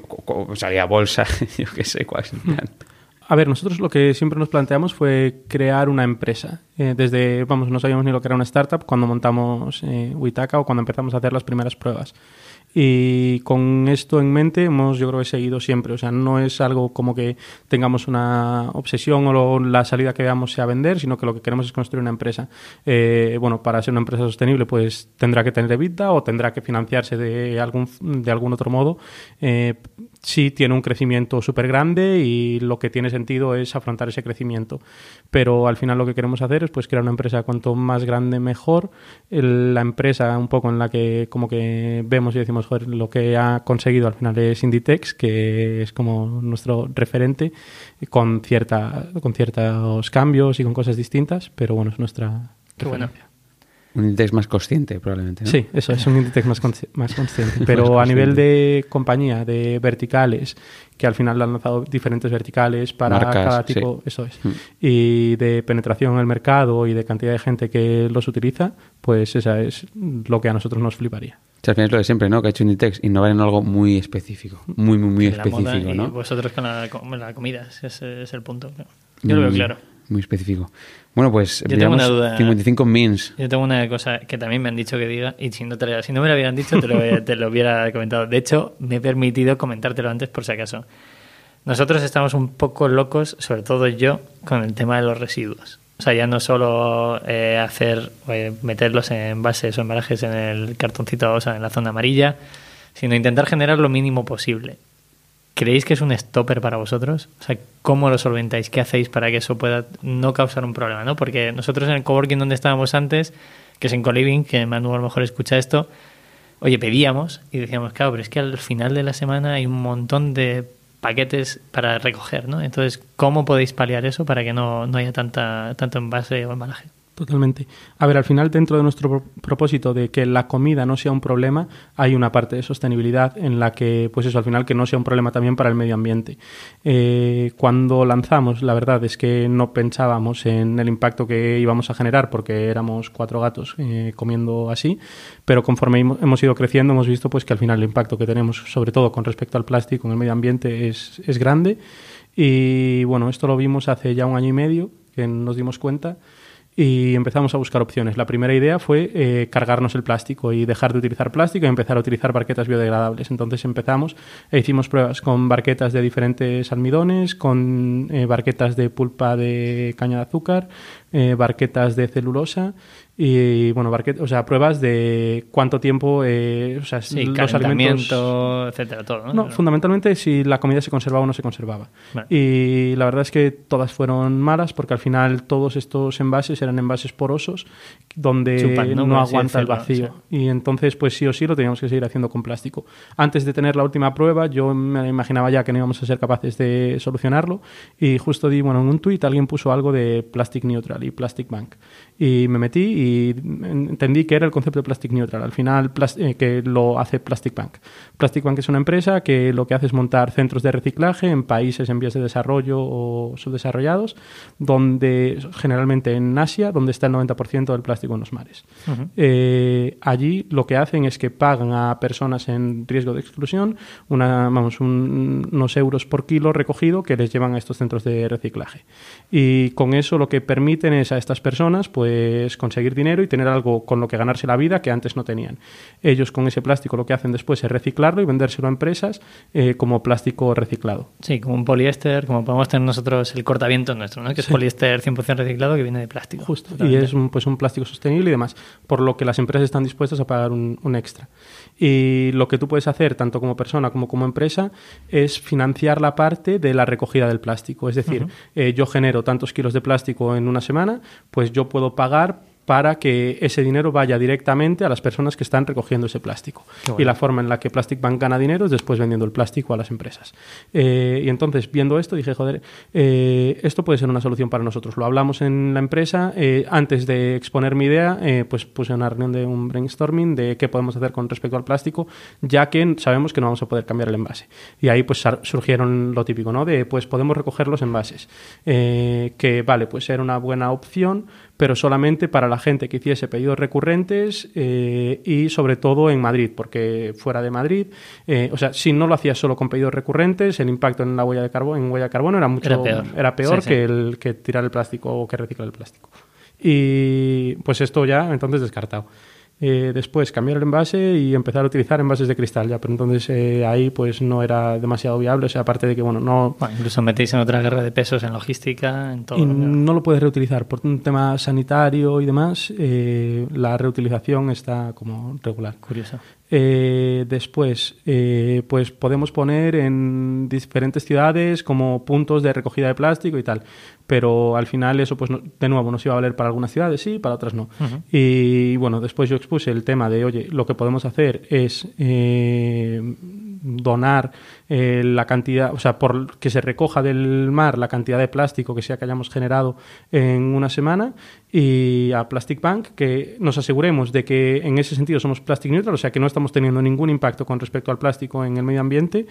salir a bolsa, <laughs> yo qué sé cuál es el plan. <laughs> A ver, nosotros lo que siempre nos planteamos fue crear una empresa. eh, desde, vamos, no sabíamos ni lo que era una startup cuando montamos eh, o cuando empezamos a hacer las primeras pruebas. Y con esto en mente hemos, yo creo, que seguido siempre. O sea, no es algo como que tengamos una obsesión o la salida que veamos sea vender, sino que lo que queremos es construir una empresa. Eh, bueno, para ser una empresa sostenible, pues tendrá que tener EBITDA o tendrá que financiarse de algún, de algún otro modo. Eh, sí tiene un crecimiento súper grande y lo que tiene sentido es afrontar ese crecimiento. Pero al final lo que queremos hacer es pues crear una empresa cuanto más grande mejor. la empresa un poco en la que como que vemos y decimos lo que ha conseguido al final es Inditex, que es como nuestro referente, con, cierta, con ciertos cambios y con cosas distintas, pero bueno, es nuestra Qué bueno. Un Inditex más consciente, probablemente. Sí, eso es un Inditex más, más consciente. <laughs> Pero a nivel de compañía, de verticales, que al final han lanzado diferentes verticales para cada tipo, eso es. Mm. Y de penetración en el mercado y de cantidad de gente que los utiliza, pues esa es lo que a nosotros nos fliparía. O sea, al es lo de siempre, ¿no? Que ha hecho Inditex, innovar en algo muy específico. Muy, muy, muy específico, ¿no? Y vosotros con la, comida, ese es el punto. Yo lo veo claro. Muy específico. Bueno, pues yo tengo una duda. 55 mins. Yo tengo una cosa que también me han dicho que diga, y si no, te, si no me lo hubieran dicho, te lo, te lo hubiera comentado. De hecho, me he permitido comentártelo antes por si acaso. Nosotros estamos un poco locos, sobre todo yo, con el tema de los residuos. O sea, ya no solo eh, hacer, eh, meterlos en bases o embalajes en el cartoncito, o sea, en la zona amarilla, sino intentar generar lo mínimo posible. ¿Creéis que es un stopper para vosotros? O sea, ¿cómo lo solventáis? ¿Qué hacéis para que eso pueda no causar un problema? ¿no? Porque nosotros en el coworking donde estábamos antes, que es en Coliving, que Manu a lo mejor escucha esto, oye, pedíamos y decíamos, claro, pero es que al final de la semana hay un montón de paquetes para recoger, ¿no? Entonces, ¿cómo podéis paliar eso para que no, no haya tanta, tanto envase o embalaje? Totalmente. A ver, al final, dentro de nuestro propósito de que la comida no sea un problema, hay una parte de sostenibilidad en la que, pues eso, al final, que no sea un problema también para el medio ambiente. Eh, cuando lanzamos, la verdad es que no pensábamos en el impacto que íbamos a generar porque éramos cuatro gatos eh, comiendo así, pero conforme hemos ido creciendo, hemos visto pues que al final el impacto que tenemos, sobre todo con respecto al plástico en el medio ambiente, es, es grande. Y bueno, esto lo vimos hace ya un año y medio, que nos dimos cuenta y empezamos a buscar opciones. La primera idea fue eh, cargarnos el plástico y dejar de utilizar plástico y empezar a utilizar barquetas biodegradables. Entonces empezamos e hicimos pruebas con barquetas de diferentes almidones, con eh, barquetas de pulpa de caña de azúcar, eh, barquetas de celulosa y bueno, o sea, pruebas de cuánto tiempo, eh, o sea, los alimentos, etcétera, todo. ¿no? fundamentalmente si la comida se conservaba o no se conservaba. Y la verdad es que todas fueron malas porque al final todos estos envases eran envases porosos donde no, aguanta el vacío. Y entonces, pues sí o sí lo teníamos que seguir haciendo con plástico. Antes de tener la última prueba, yo me imaginaba ya que no íbamos a ser capaces de solucionarlo y justo di, bueno, en un tuit alguien puso algo de Plastic Neutral y Plastic Bank. Y me metí y entendí que era el concepto de Plastic Neutral. Al final, eh, que lo hace Plastic Bank. Plastic Bank es una empresa que lo que hace es montar centros de reciclaje en países en vías de desarrollo o subdesarrollados, donde generalmente en Asia, donde está el 90% del plástico en los mares. Eh, allí lo que hacen es que pagan a personas en riesgo de exclusión una, vamos, unos euros por kilo recogido que les llevan a estos centros de reciclaje. Y con eso lo que permiten es a estas personas pues pues conseguir dinero y tener algo con lo que ganarse la vida que antes no tenían. Ellos con ese plástico lo que hacen después es reciclarlo y vendérselo a empresas eh, como plástico reciclado. Sí, como un poliéster, como podemos tener nosotros el cortaviento nuestro, ¿no? que es poliéster 100% reciclado que viene de plástico. Justo, y es un, pues un plástico sostenible y demás, por lo que las empresas están dispuestas a pagar un, extra. Y lo que tú puedes hacer, tanto como persona como como empresa, es financiar la parte de la recogida del plástico. Es decir, eh, yo genero tantos kilos de plástico en una semana, pues yo puedo pagar para que ese dinero vaya directamente a las personas que están recogiendo ese plástico. Y la forma en la que Plastic Bank gana dinero es después vendiendo el plástico a las empresas. Eh, y entonces, viendo esto, dije, joder, eh, esto puede ser una solución para nosotros. Lo hablamos en la empresa. Eh, antes de exponer mi idea, pues puse una reunión de un brainstorming de qué podemos hacer con respecto al plástico, ya que sabemos que no vamos a poder cambiar el envase. Y ahí pues surgieron lo típico, ¿no? De pues podemos recoger los envases. que vale, pues era una buena opción, pero solamente para la gente que hiciese pedidos recurrentes eh, y sobre todo en Madrid, porque fuera de Madrid, eh, o sea, si no lo hacías solo con pedidos recurrentes, el impacto en la huella de carbono, en huella de carbono era mucho era peor, era peor que el que tirar el plástico o que reciclar el plástico. Y pues esto ya entonces descartado. Eh, después cambiar el envase y empezar a utilizar envases de cristal ya, pero entonces eh, ahí pues no era demasiado viable, o sea, aparte de que bueno, no... Bueno, incluso metéis en otra guerra de pesos en logística, en todo. Y no lo puedes reutilizar por un tema sanitario y demás, eh, la reutilización está como regular. Curioso. Eh, después, eh, pues podemos poner en diferentes ciudades como puntos de recogida de plástico y tal. Pero al final eso, pues no- de nuevo, nos iba a valer para algunas ciudades, sí, para otras no. Y bueno, después yo expuse el tema de, oye, lo que podemos hacer es eh, donar eh, la cantidad, o sea, por que se recoja del mar la cantidad de plástico que sea que hayamos generado en una semana y a Plastic Bank que nos aseguremos de que en ese sentido somos plastic neutral, o sea, que no estamos teniendo ningún impacto con respecto al plástico en el medio ambiente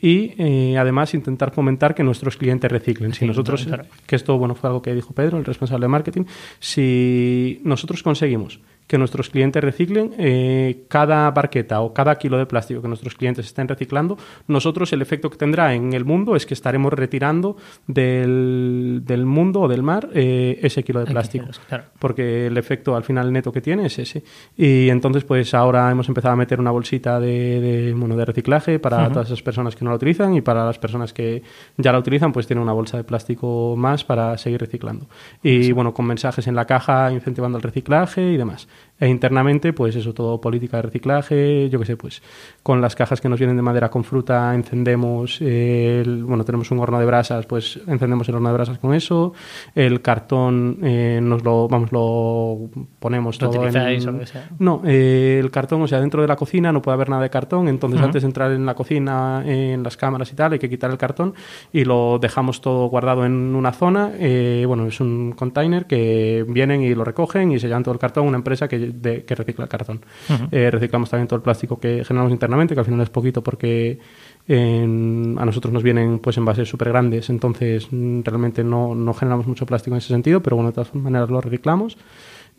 y eh, además intentar fomentar que nuestros clientes reciclen. Si Sí, nosotros, claro. que esto bueno fue algo que dijo Pedro, el responsable de marketing, si nosotros conseguimos que nuestros clientes reciclen, eh, cada barqueta o cada kilo de plástico que nuestros clientes estén reciclando, nosotros el efecto que tendrá en el mundo es que estaremos retirando del, del mundo o del mar eh, ese kilo de plástico. claro. Porque el efecto al final neto que tiene es ese. Y entonces, pues ahora hemos empezado a meter una bolsita de, de, bueno, de reciclaje para todas esas personas que no la utilizan y para las personas que ya la utilizan, pues tiene una bolsa de plástico más para seguir reciclando. Y bueno, con mensajes en la caja incentivando el reciclaje y demás. E internamente, pues eso, todo política de reciclaje, yo qué sé, pues con las cajas que nos vienen de madera con fruta encendemos, el- bueno, tenemos un horno de brasas, pues encendemos el horno de brasas con eso, el cartón eh, nos lo, vamos, lo ponemos ¿Lo todo utilizáis en... o sea? No, eh, el cartón, o sea, dentro de la cocina no puede haber nada de cartón, entonces antes de entrar en la cocina, en las cámaras y tal, hay que quitar el cartón y lo dejamos todo guardado en una zona. eh, bueno, es un container que vienen y lo recogen y se llevan todo el cartón una empresa que, de- que recicla el cartón. Ujú. Eh, reciclamos también todo el plástico que generamos internamente, que al final es poquito porque en- a nosotros nos vienen pues envases súper grandes, entonces mm, realmente no, no generamos mucho plástico en ese sentido, pero bueno, de todas maneras lo reciclamos.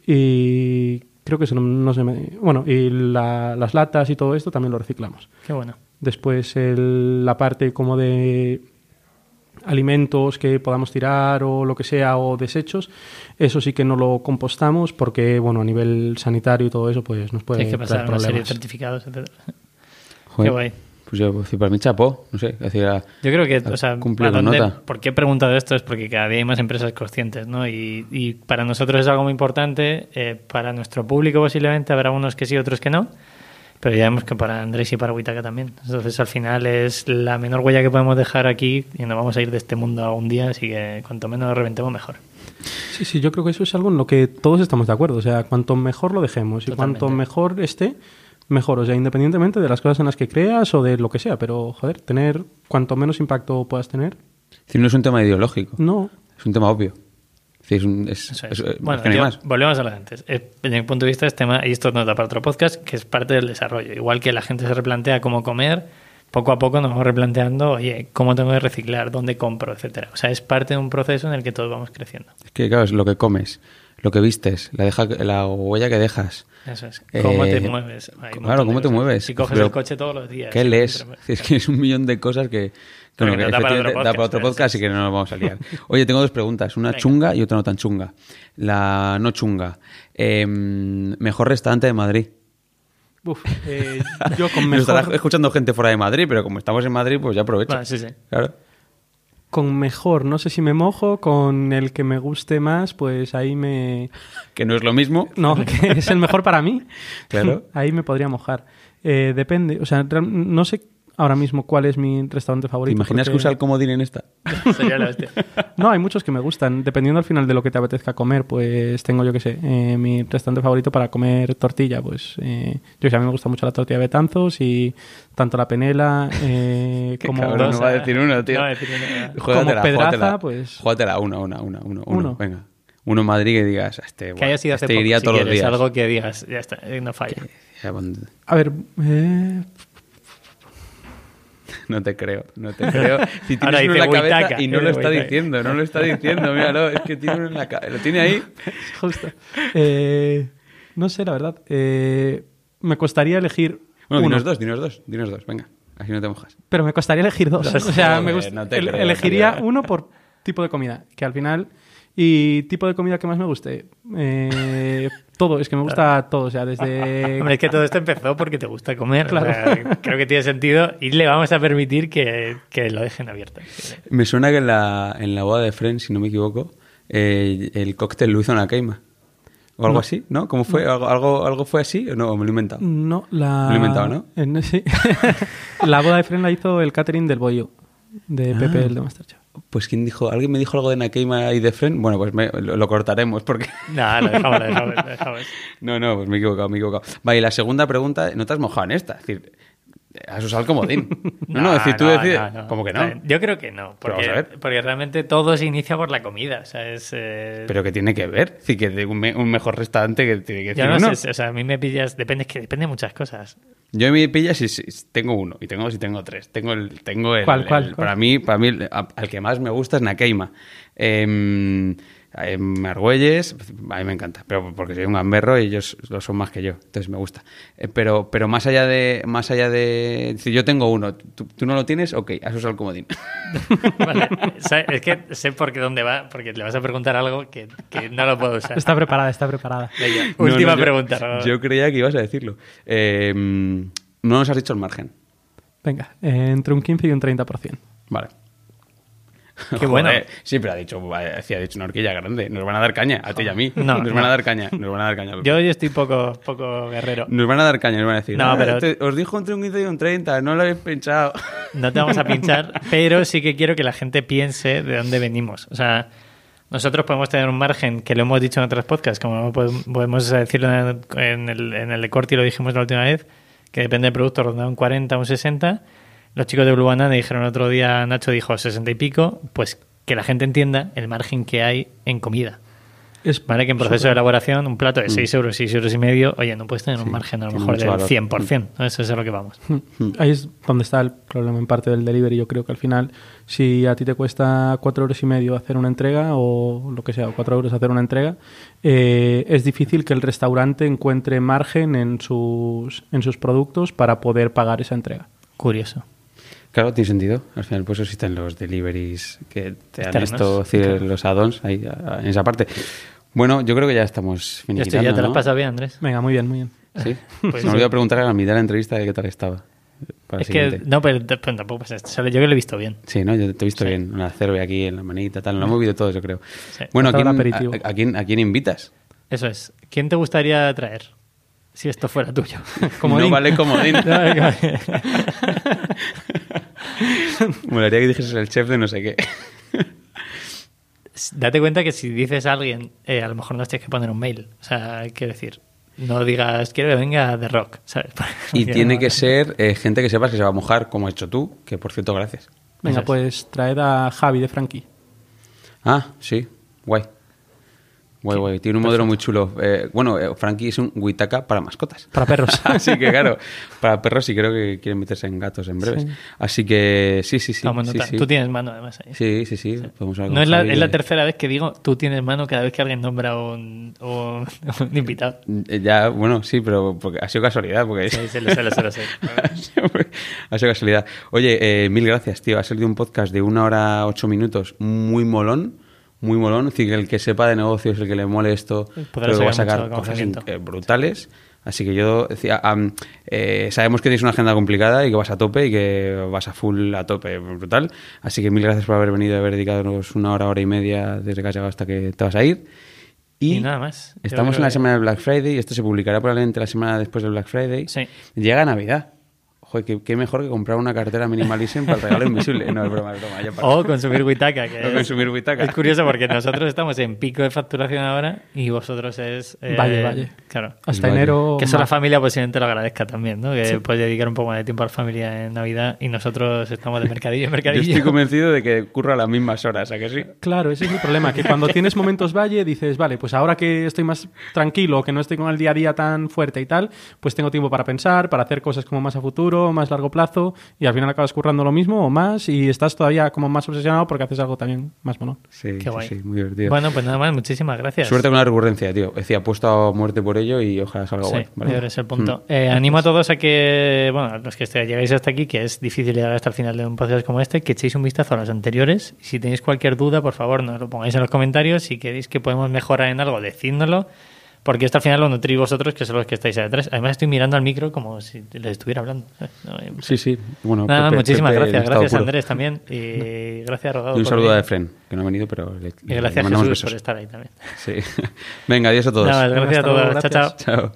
Y creo que eso no, no se me... Bueno, y la- las latas y todo esto también lo reciclamos. Qué bueno. Después el- la parte como de alimentos que podamos tirar o lo que sea o desechos, eso sí que no lo compostamos porque, bueno, a nivel sanitario y todo eso, pues nos puede Hay que pasar una serie de certificados, etcétera. Joder, Qué guay. Pues yo, pues, para mí chapó, no sé, decía, Yo creo que, o sea, ¿a dónde- nota. ¿por qué he preguntado esto? Es porque cada día hay más empresas conscientes, ¿no? Y, y para nosotros es algo muy importante, eh, para nuestro público posiblemente habrá unos que sí, otros que no, pero ya vemos que para Andrés y para Huitaca también. Entonces, al final es la menor huella que podemos dejar aquí y nos vamos a ir de este mundo algún día, así que cuanto menos reventemos, mejor. Sí, sí, yo creo que eso es algo en lo que todos estamos de acuerdo. O sea, cuanto mejor lo dejemos y Totalmente. cuanto mejor esté, mejor. O sea, independientemente de las cosas en las que creas o de lo que sea. Pero, joder, tener cuanto menos impacto puedas tener, Es decir, no es un tema ideológico, no. es un tema obvio. Decir, es un- es- es- es. es- bueno, yo- más. volvemos a lo de antes. Eh, Desde mi punto de vista, este tema, y esto nos da para otro podcast, que es parte del desarrollo. Igual que la gente se replantea cómo comer, poco a poco nos vamos replanteando, oye, cómo tengo que reciclar, dónde compro, etcétera. O sea, es parte de un proceso en el que todos vamos creciendo. Es que, claro, es lo que comes, lo que vistes, la, deja, la huella que dejas. Eso es. ¿Cómo Eh, te mueves? Hay claro, ¿cómo te mueves? Si coges Pero, el coche todos los días. ¿Qué sí, lees? <laughs> Es que es un millón de cosas que, bueno, que da para otro efectivamente da para otro podcast, podcast sí, y que no nos vamos a liar. Oye, tengo dos preguntas, una Venga. chunga y otra no tan chunga. La no chunga. Eh, mejor restaurante de Madrid. Uf, eh, <laughs> yo con Nos estará mejor, escuchando gente fuera de Madrid, pero como estamos en Madrid, pues ya aprovecho. Bueno, sí, sí. Claro. con mejor, no sé si me mojo, con el que me guste más, pues ahí me... Que no es lo mismo. No, que es el mejor para mí. <laughs> Claro. <laughs> Ahí me podría mojar. Eh, depende, o sea, no sé ahora mismo cuál es mi restaurante ¿Te favorito. imaginas que usa el comodín en esta? <laughs> Sería la hostia. No, hay muchos que me gustan. Dependiendo al final de lo que te apetezca comer, pues tengo, yo que sé, eh, mi restaurante favorito para comer tortilla. Pues eh, yo que sé, a mí me gusta mucho la tortilla de Betanzos y tanto la penela eh, <laughs> Qué como... cabrón, no va a decir uno, tío. No va a decir uno. Júgatela, Pedraza, júgatela. pues- Júgatela, una, una, una, uno, uno, Uno. venga. Uno en Madrid que digas, este, Que bueno, haya sido hace este poco, iría si todos los días. algo que digas, ya está, no falla. A ver, eh, <laughs> No te creo, no te creo. Si tienes Ahora uno en dice la cabeza y no lo está diciendo, no lo está diciendo, míralo, es que tiene uno en la cabeza, lo tiene ahí. <laughs> justo. Eh, no sé, la verdad. Eh, me costaría elegir Bueno, uno. dinos dos, dinos dos, dinos dos, venga, así no te mojas. Pero me costaría elegir dos. Dos, <laughs> o sea, me gust- no te el- creo, elegiría uno por tipo de comida, que al final Y tipo de comida que más me guste. Eh, todo, es que me gusta todo. O sea, desde. Hombre, <laughs> es que todo esto empezó porque te gusta comer. o sea, creo que tiene sentido y le vamos a permitir que, que lo dejen abierto. Me suena que en la, en la boda de Friends, si no me equivoco, eh, el cóctel lo hizo una queima. O algo No. así, ¿no? ¿Cómo fue? ¿Algo, algo, algo fue así o no? Me lo he inventado. No, la. Lo he inventado, ¿no? en- <laughs> sí. la boda de Fren la hizo el catering del Bollo, de Pepe, Ah. el de Masterchef. Pues ¿quién dijo? ¿Alguien me dijo algo de Nakeima y de Friends? Bueno, pues me- lo, lo cortaremos porque... <laughs> No, lo dejamos, lo dejamos. <laughs> No, no, pues me he equivocado, me he equivocado. Vale, y la segunda pregunta, no te has mojado en esta. Es decir, has usado el comodín. <laughs> No, no, decir, tú no, decides... no. ¿Cómo que no? Bien. Yo creo que no, porque, vamos a ver. porque realmente todo se inicia por la comida. O sea, es, eh, Pero que tiene que ver. Decir, que de un, me- un mejor restaurante que tiene que decir yo no sé, o sea, a mí me pillas, depende, que depende de muchas cosas. Yo me pilla si, si- si tengo uno, y tengo dos, y tengo tres. Tengo el, tengo el, ¿Cuál, cuál, el- cuál? Para mí, para mí al que más me gusta es Nakeima. Em, em, Argüelles, a mí me encanta, pero porque soy un gamberro y ellos lo son más que yo, entonces me gusta. Eh, pero, pero más allá de, más allá de, si yo tengo uno, ¿tú, tú no lo tienes, ok, has usado el comodín. <laughs> Vale. <laughs> Es que sé por qué dónde va, porque le vas a preguntar algo que, que no lo puedo usar. Está preparada, está preparada. Venga, No, última no, yo- pregunta. Yo creía que ibas a decirlo. Em, no nos has dicho el margen. Venga, eh, entre un 15 y un 30%. Vale. <laughs> Qué bueno. Sí, pero ha dicho, sí, ha dicho una horquilla grande. Nos van a dar caña, a ti y a mí. No, nos no. van a dar caña, nos van a dar caña. Yo hoy estoy poco, poco guerrero. Nos van a dar caña, nos van a decir. No, "Ah, pero- te- os dijo entre un 15 y un 30, no lo habéis pensado. No te vamos a pinchar, <laughs> pero sí que quiero que la gente piense de dónde venimos. O sea, nosotros podemos tener un margen, que lo hemos dicho en otros podcasts, como podemos decirlo en el, en el, en el de Corti, lo dijimos la última vez, que depende del producto, ronda un 40 o un 60. Los chicos de Blue Banana dijeron el otro día, Nacho dijo 60 y pico, pues que la gente entienda el margen que hay en comida. Es ¿Vale? Que en proceso de elaboración, un plato de 6 euros, 6 euros y medio, oye, no puedes tener un Mm. Margen a lo mejor del valor. 100%. ¿no? Eso es a lo que vamos. Ahí es donde está el problema en parte del delivery. Yo creo que al final, si a ti te cuesta cuatro euros y medio hacer una entrega o lo que sea, o cuatro euros hacer una entrega, eh, es difícil que el restaurante encuentre margen en sus, en sus productos para poder pagar esa entrega. Curioso. Claro, tiene sentido. Al final, pues existen los deliveries que te han Externos, esto, decir, los add-ons ahí, en esa parte. Bueno, yo creo que ya estamos finiquitando, ya te lo has ¿no? pasado bien, Andrés. Venga, muy bien, muy bien. Sí. <laughs> Pues me olvidó preguntar a la mitad de la entrevista de qué tal estaba. Para Es que, no, pero, pero tampoco pasa esto. Yo que lo he visto bien. Sí, ¿no? Yo te he visto Sí. bien. Una cerve aquí en la manita, tal. Lo hemos visto todos, yo creo. Sí. Bueno, ¿a quién, a- a quién- a quién invitas? Eso es. ¿Quién te gustaría traer? Si esto fuera tuyo. <laughs> <laughs> no vale comodín. Molaría que dijeses el chef de no sé qué. Date cuenta que si dices a alguien, eh, a lo mejor no tienes que poner un mail. O sea, quiero decir, no digas, quiero que venga de rock, ¿sabes? <laughs> Y tiene que ser eh, gente que sepas que se va a mojar, como has hecho tú, que por cierto, gracias. Venga, pues traed a Javi de Frankie. Ah, sí, guay. Guay, Sí, guay. Tiene un modelo muy chulo. Eh, bueno, eh, Frankie es un Witaka para mascotas. Para perros. <laughs> Así que, claro, <laughs> para perros sí creo que quieren meterse en gatos en breves. Sí. Así que sí, sí, sí. Sí, sí. Tú tienes mano, además. Ahí. Sí, sí, sí. Podemos hablar No es la, es la tercera vez que digo tú tienes mano cada vez que alguien nombra un, un, <laughs> un invitado. Eh, Ya, bueno, sí, pero porque ha sido casualidad. Porque Sí, sí, lo sé, lo sé, lo sé. ha sido casualidad. Oye, eh, mil gracias, tío. Ha salido un podcast de una hora ocho minutos muy molón. Muy molón. Es decir, que el que sepa de negocios, el que le mole esto, creo que va a sacar cosas eh, brutales. Así que yo decía, am, eh, sabemos que tienes una agenda complicada y que vas a tope y que vas a full a tope, brutal. Así que mil gracias por haber venido y haber dedicado una hora, hora y media desde que has llegado hasta que te vas a ir. Y, Y nada más. Yo Estamos en la semana del Black Friday y esto se publicará probablemente la semana después del Black Friday. Sí. Llega Navidad. Joder, qué, qué mejor que comprar una cartera minimalism para el regalo invisible. No, es broma, es broma. ya para. O consumir Witaka. Que O es- consumir Witaka. Es curioso porque nosotros estamos en pico de facturación ahora y vosotros es... eh, Valle, valle. Claro. Hasta Vale. enero. Que eso la familia posiblemente lo agradezca también, ¿no? Que puedes dedicar un poco más de tiempo a la familia en Navidad y nosotros estamos de mercadillo en Yo mercadillo. estoy convencido de que curro a las mismas horas, ¿a que sí? Claro, ese es mi problema, que cuando tienes momentos valle dices, vale, pues ahora que estoy más tranquilo, que no estoy con el día a día tan fuerte y tal, pues tengo tiempo para pensar, para hacer cosas como más a futuro futuro, más largo plazo, y al final acabas currando lo mismo o más, y estás todavía como más obsesionado porque haces algo también más mono. Sí, Qué sí, guay. sí, muy divertido. Bueno, pues nada más, muchísimas gracias. Suerte con la recurrencia, tío. Decía, apuesto a muerte por ello y ojalá salga Sí, guay. es el punto. Mm. Eh, animo a todos a que, bueno, a los que llegáis hasta aquí, que es difícil llegar hasta el final de un podcast como este, que echéis un vistazo a los anteriores. Y si tenéis cualquier duda, por favor, nos lo pongáis en los comentarios. Si queréis que podemos mejorar en algo, decídnoslo. Porque esto al final lo nutrís vosotros, que son los que estáis ahí detrás. Además, estoy mirando al micro como si les estuviera hablando. <laughs> No, eh, Sí, sí. Bueno, Nada, Pepe- muchísimas Pepe gracias. Gracias, puro. Andrés, también. <laughs> Y gracias, Rodado. Y un saludo a. Efren, que no ha venido, pero le, Y le gracias, mandamos Jesús, besos. por estar ahí también. Sí. <laughs> Venga, adiós a todos. Nada más, gracias a luego, todos. Chao, chao. Chao.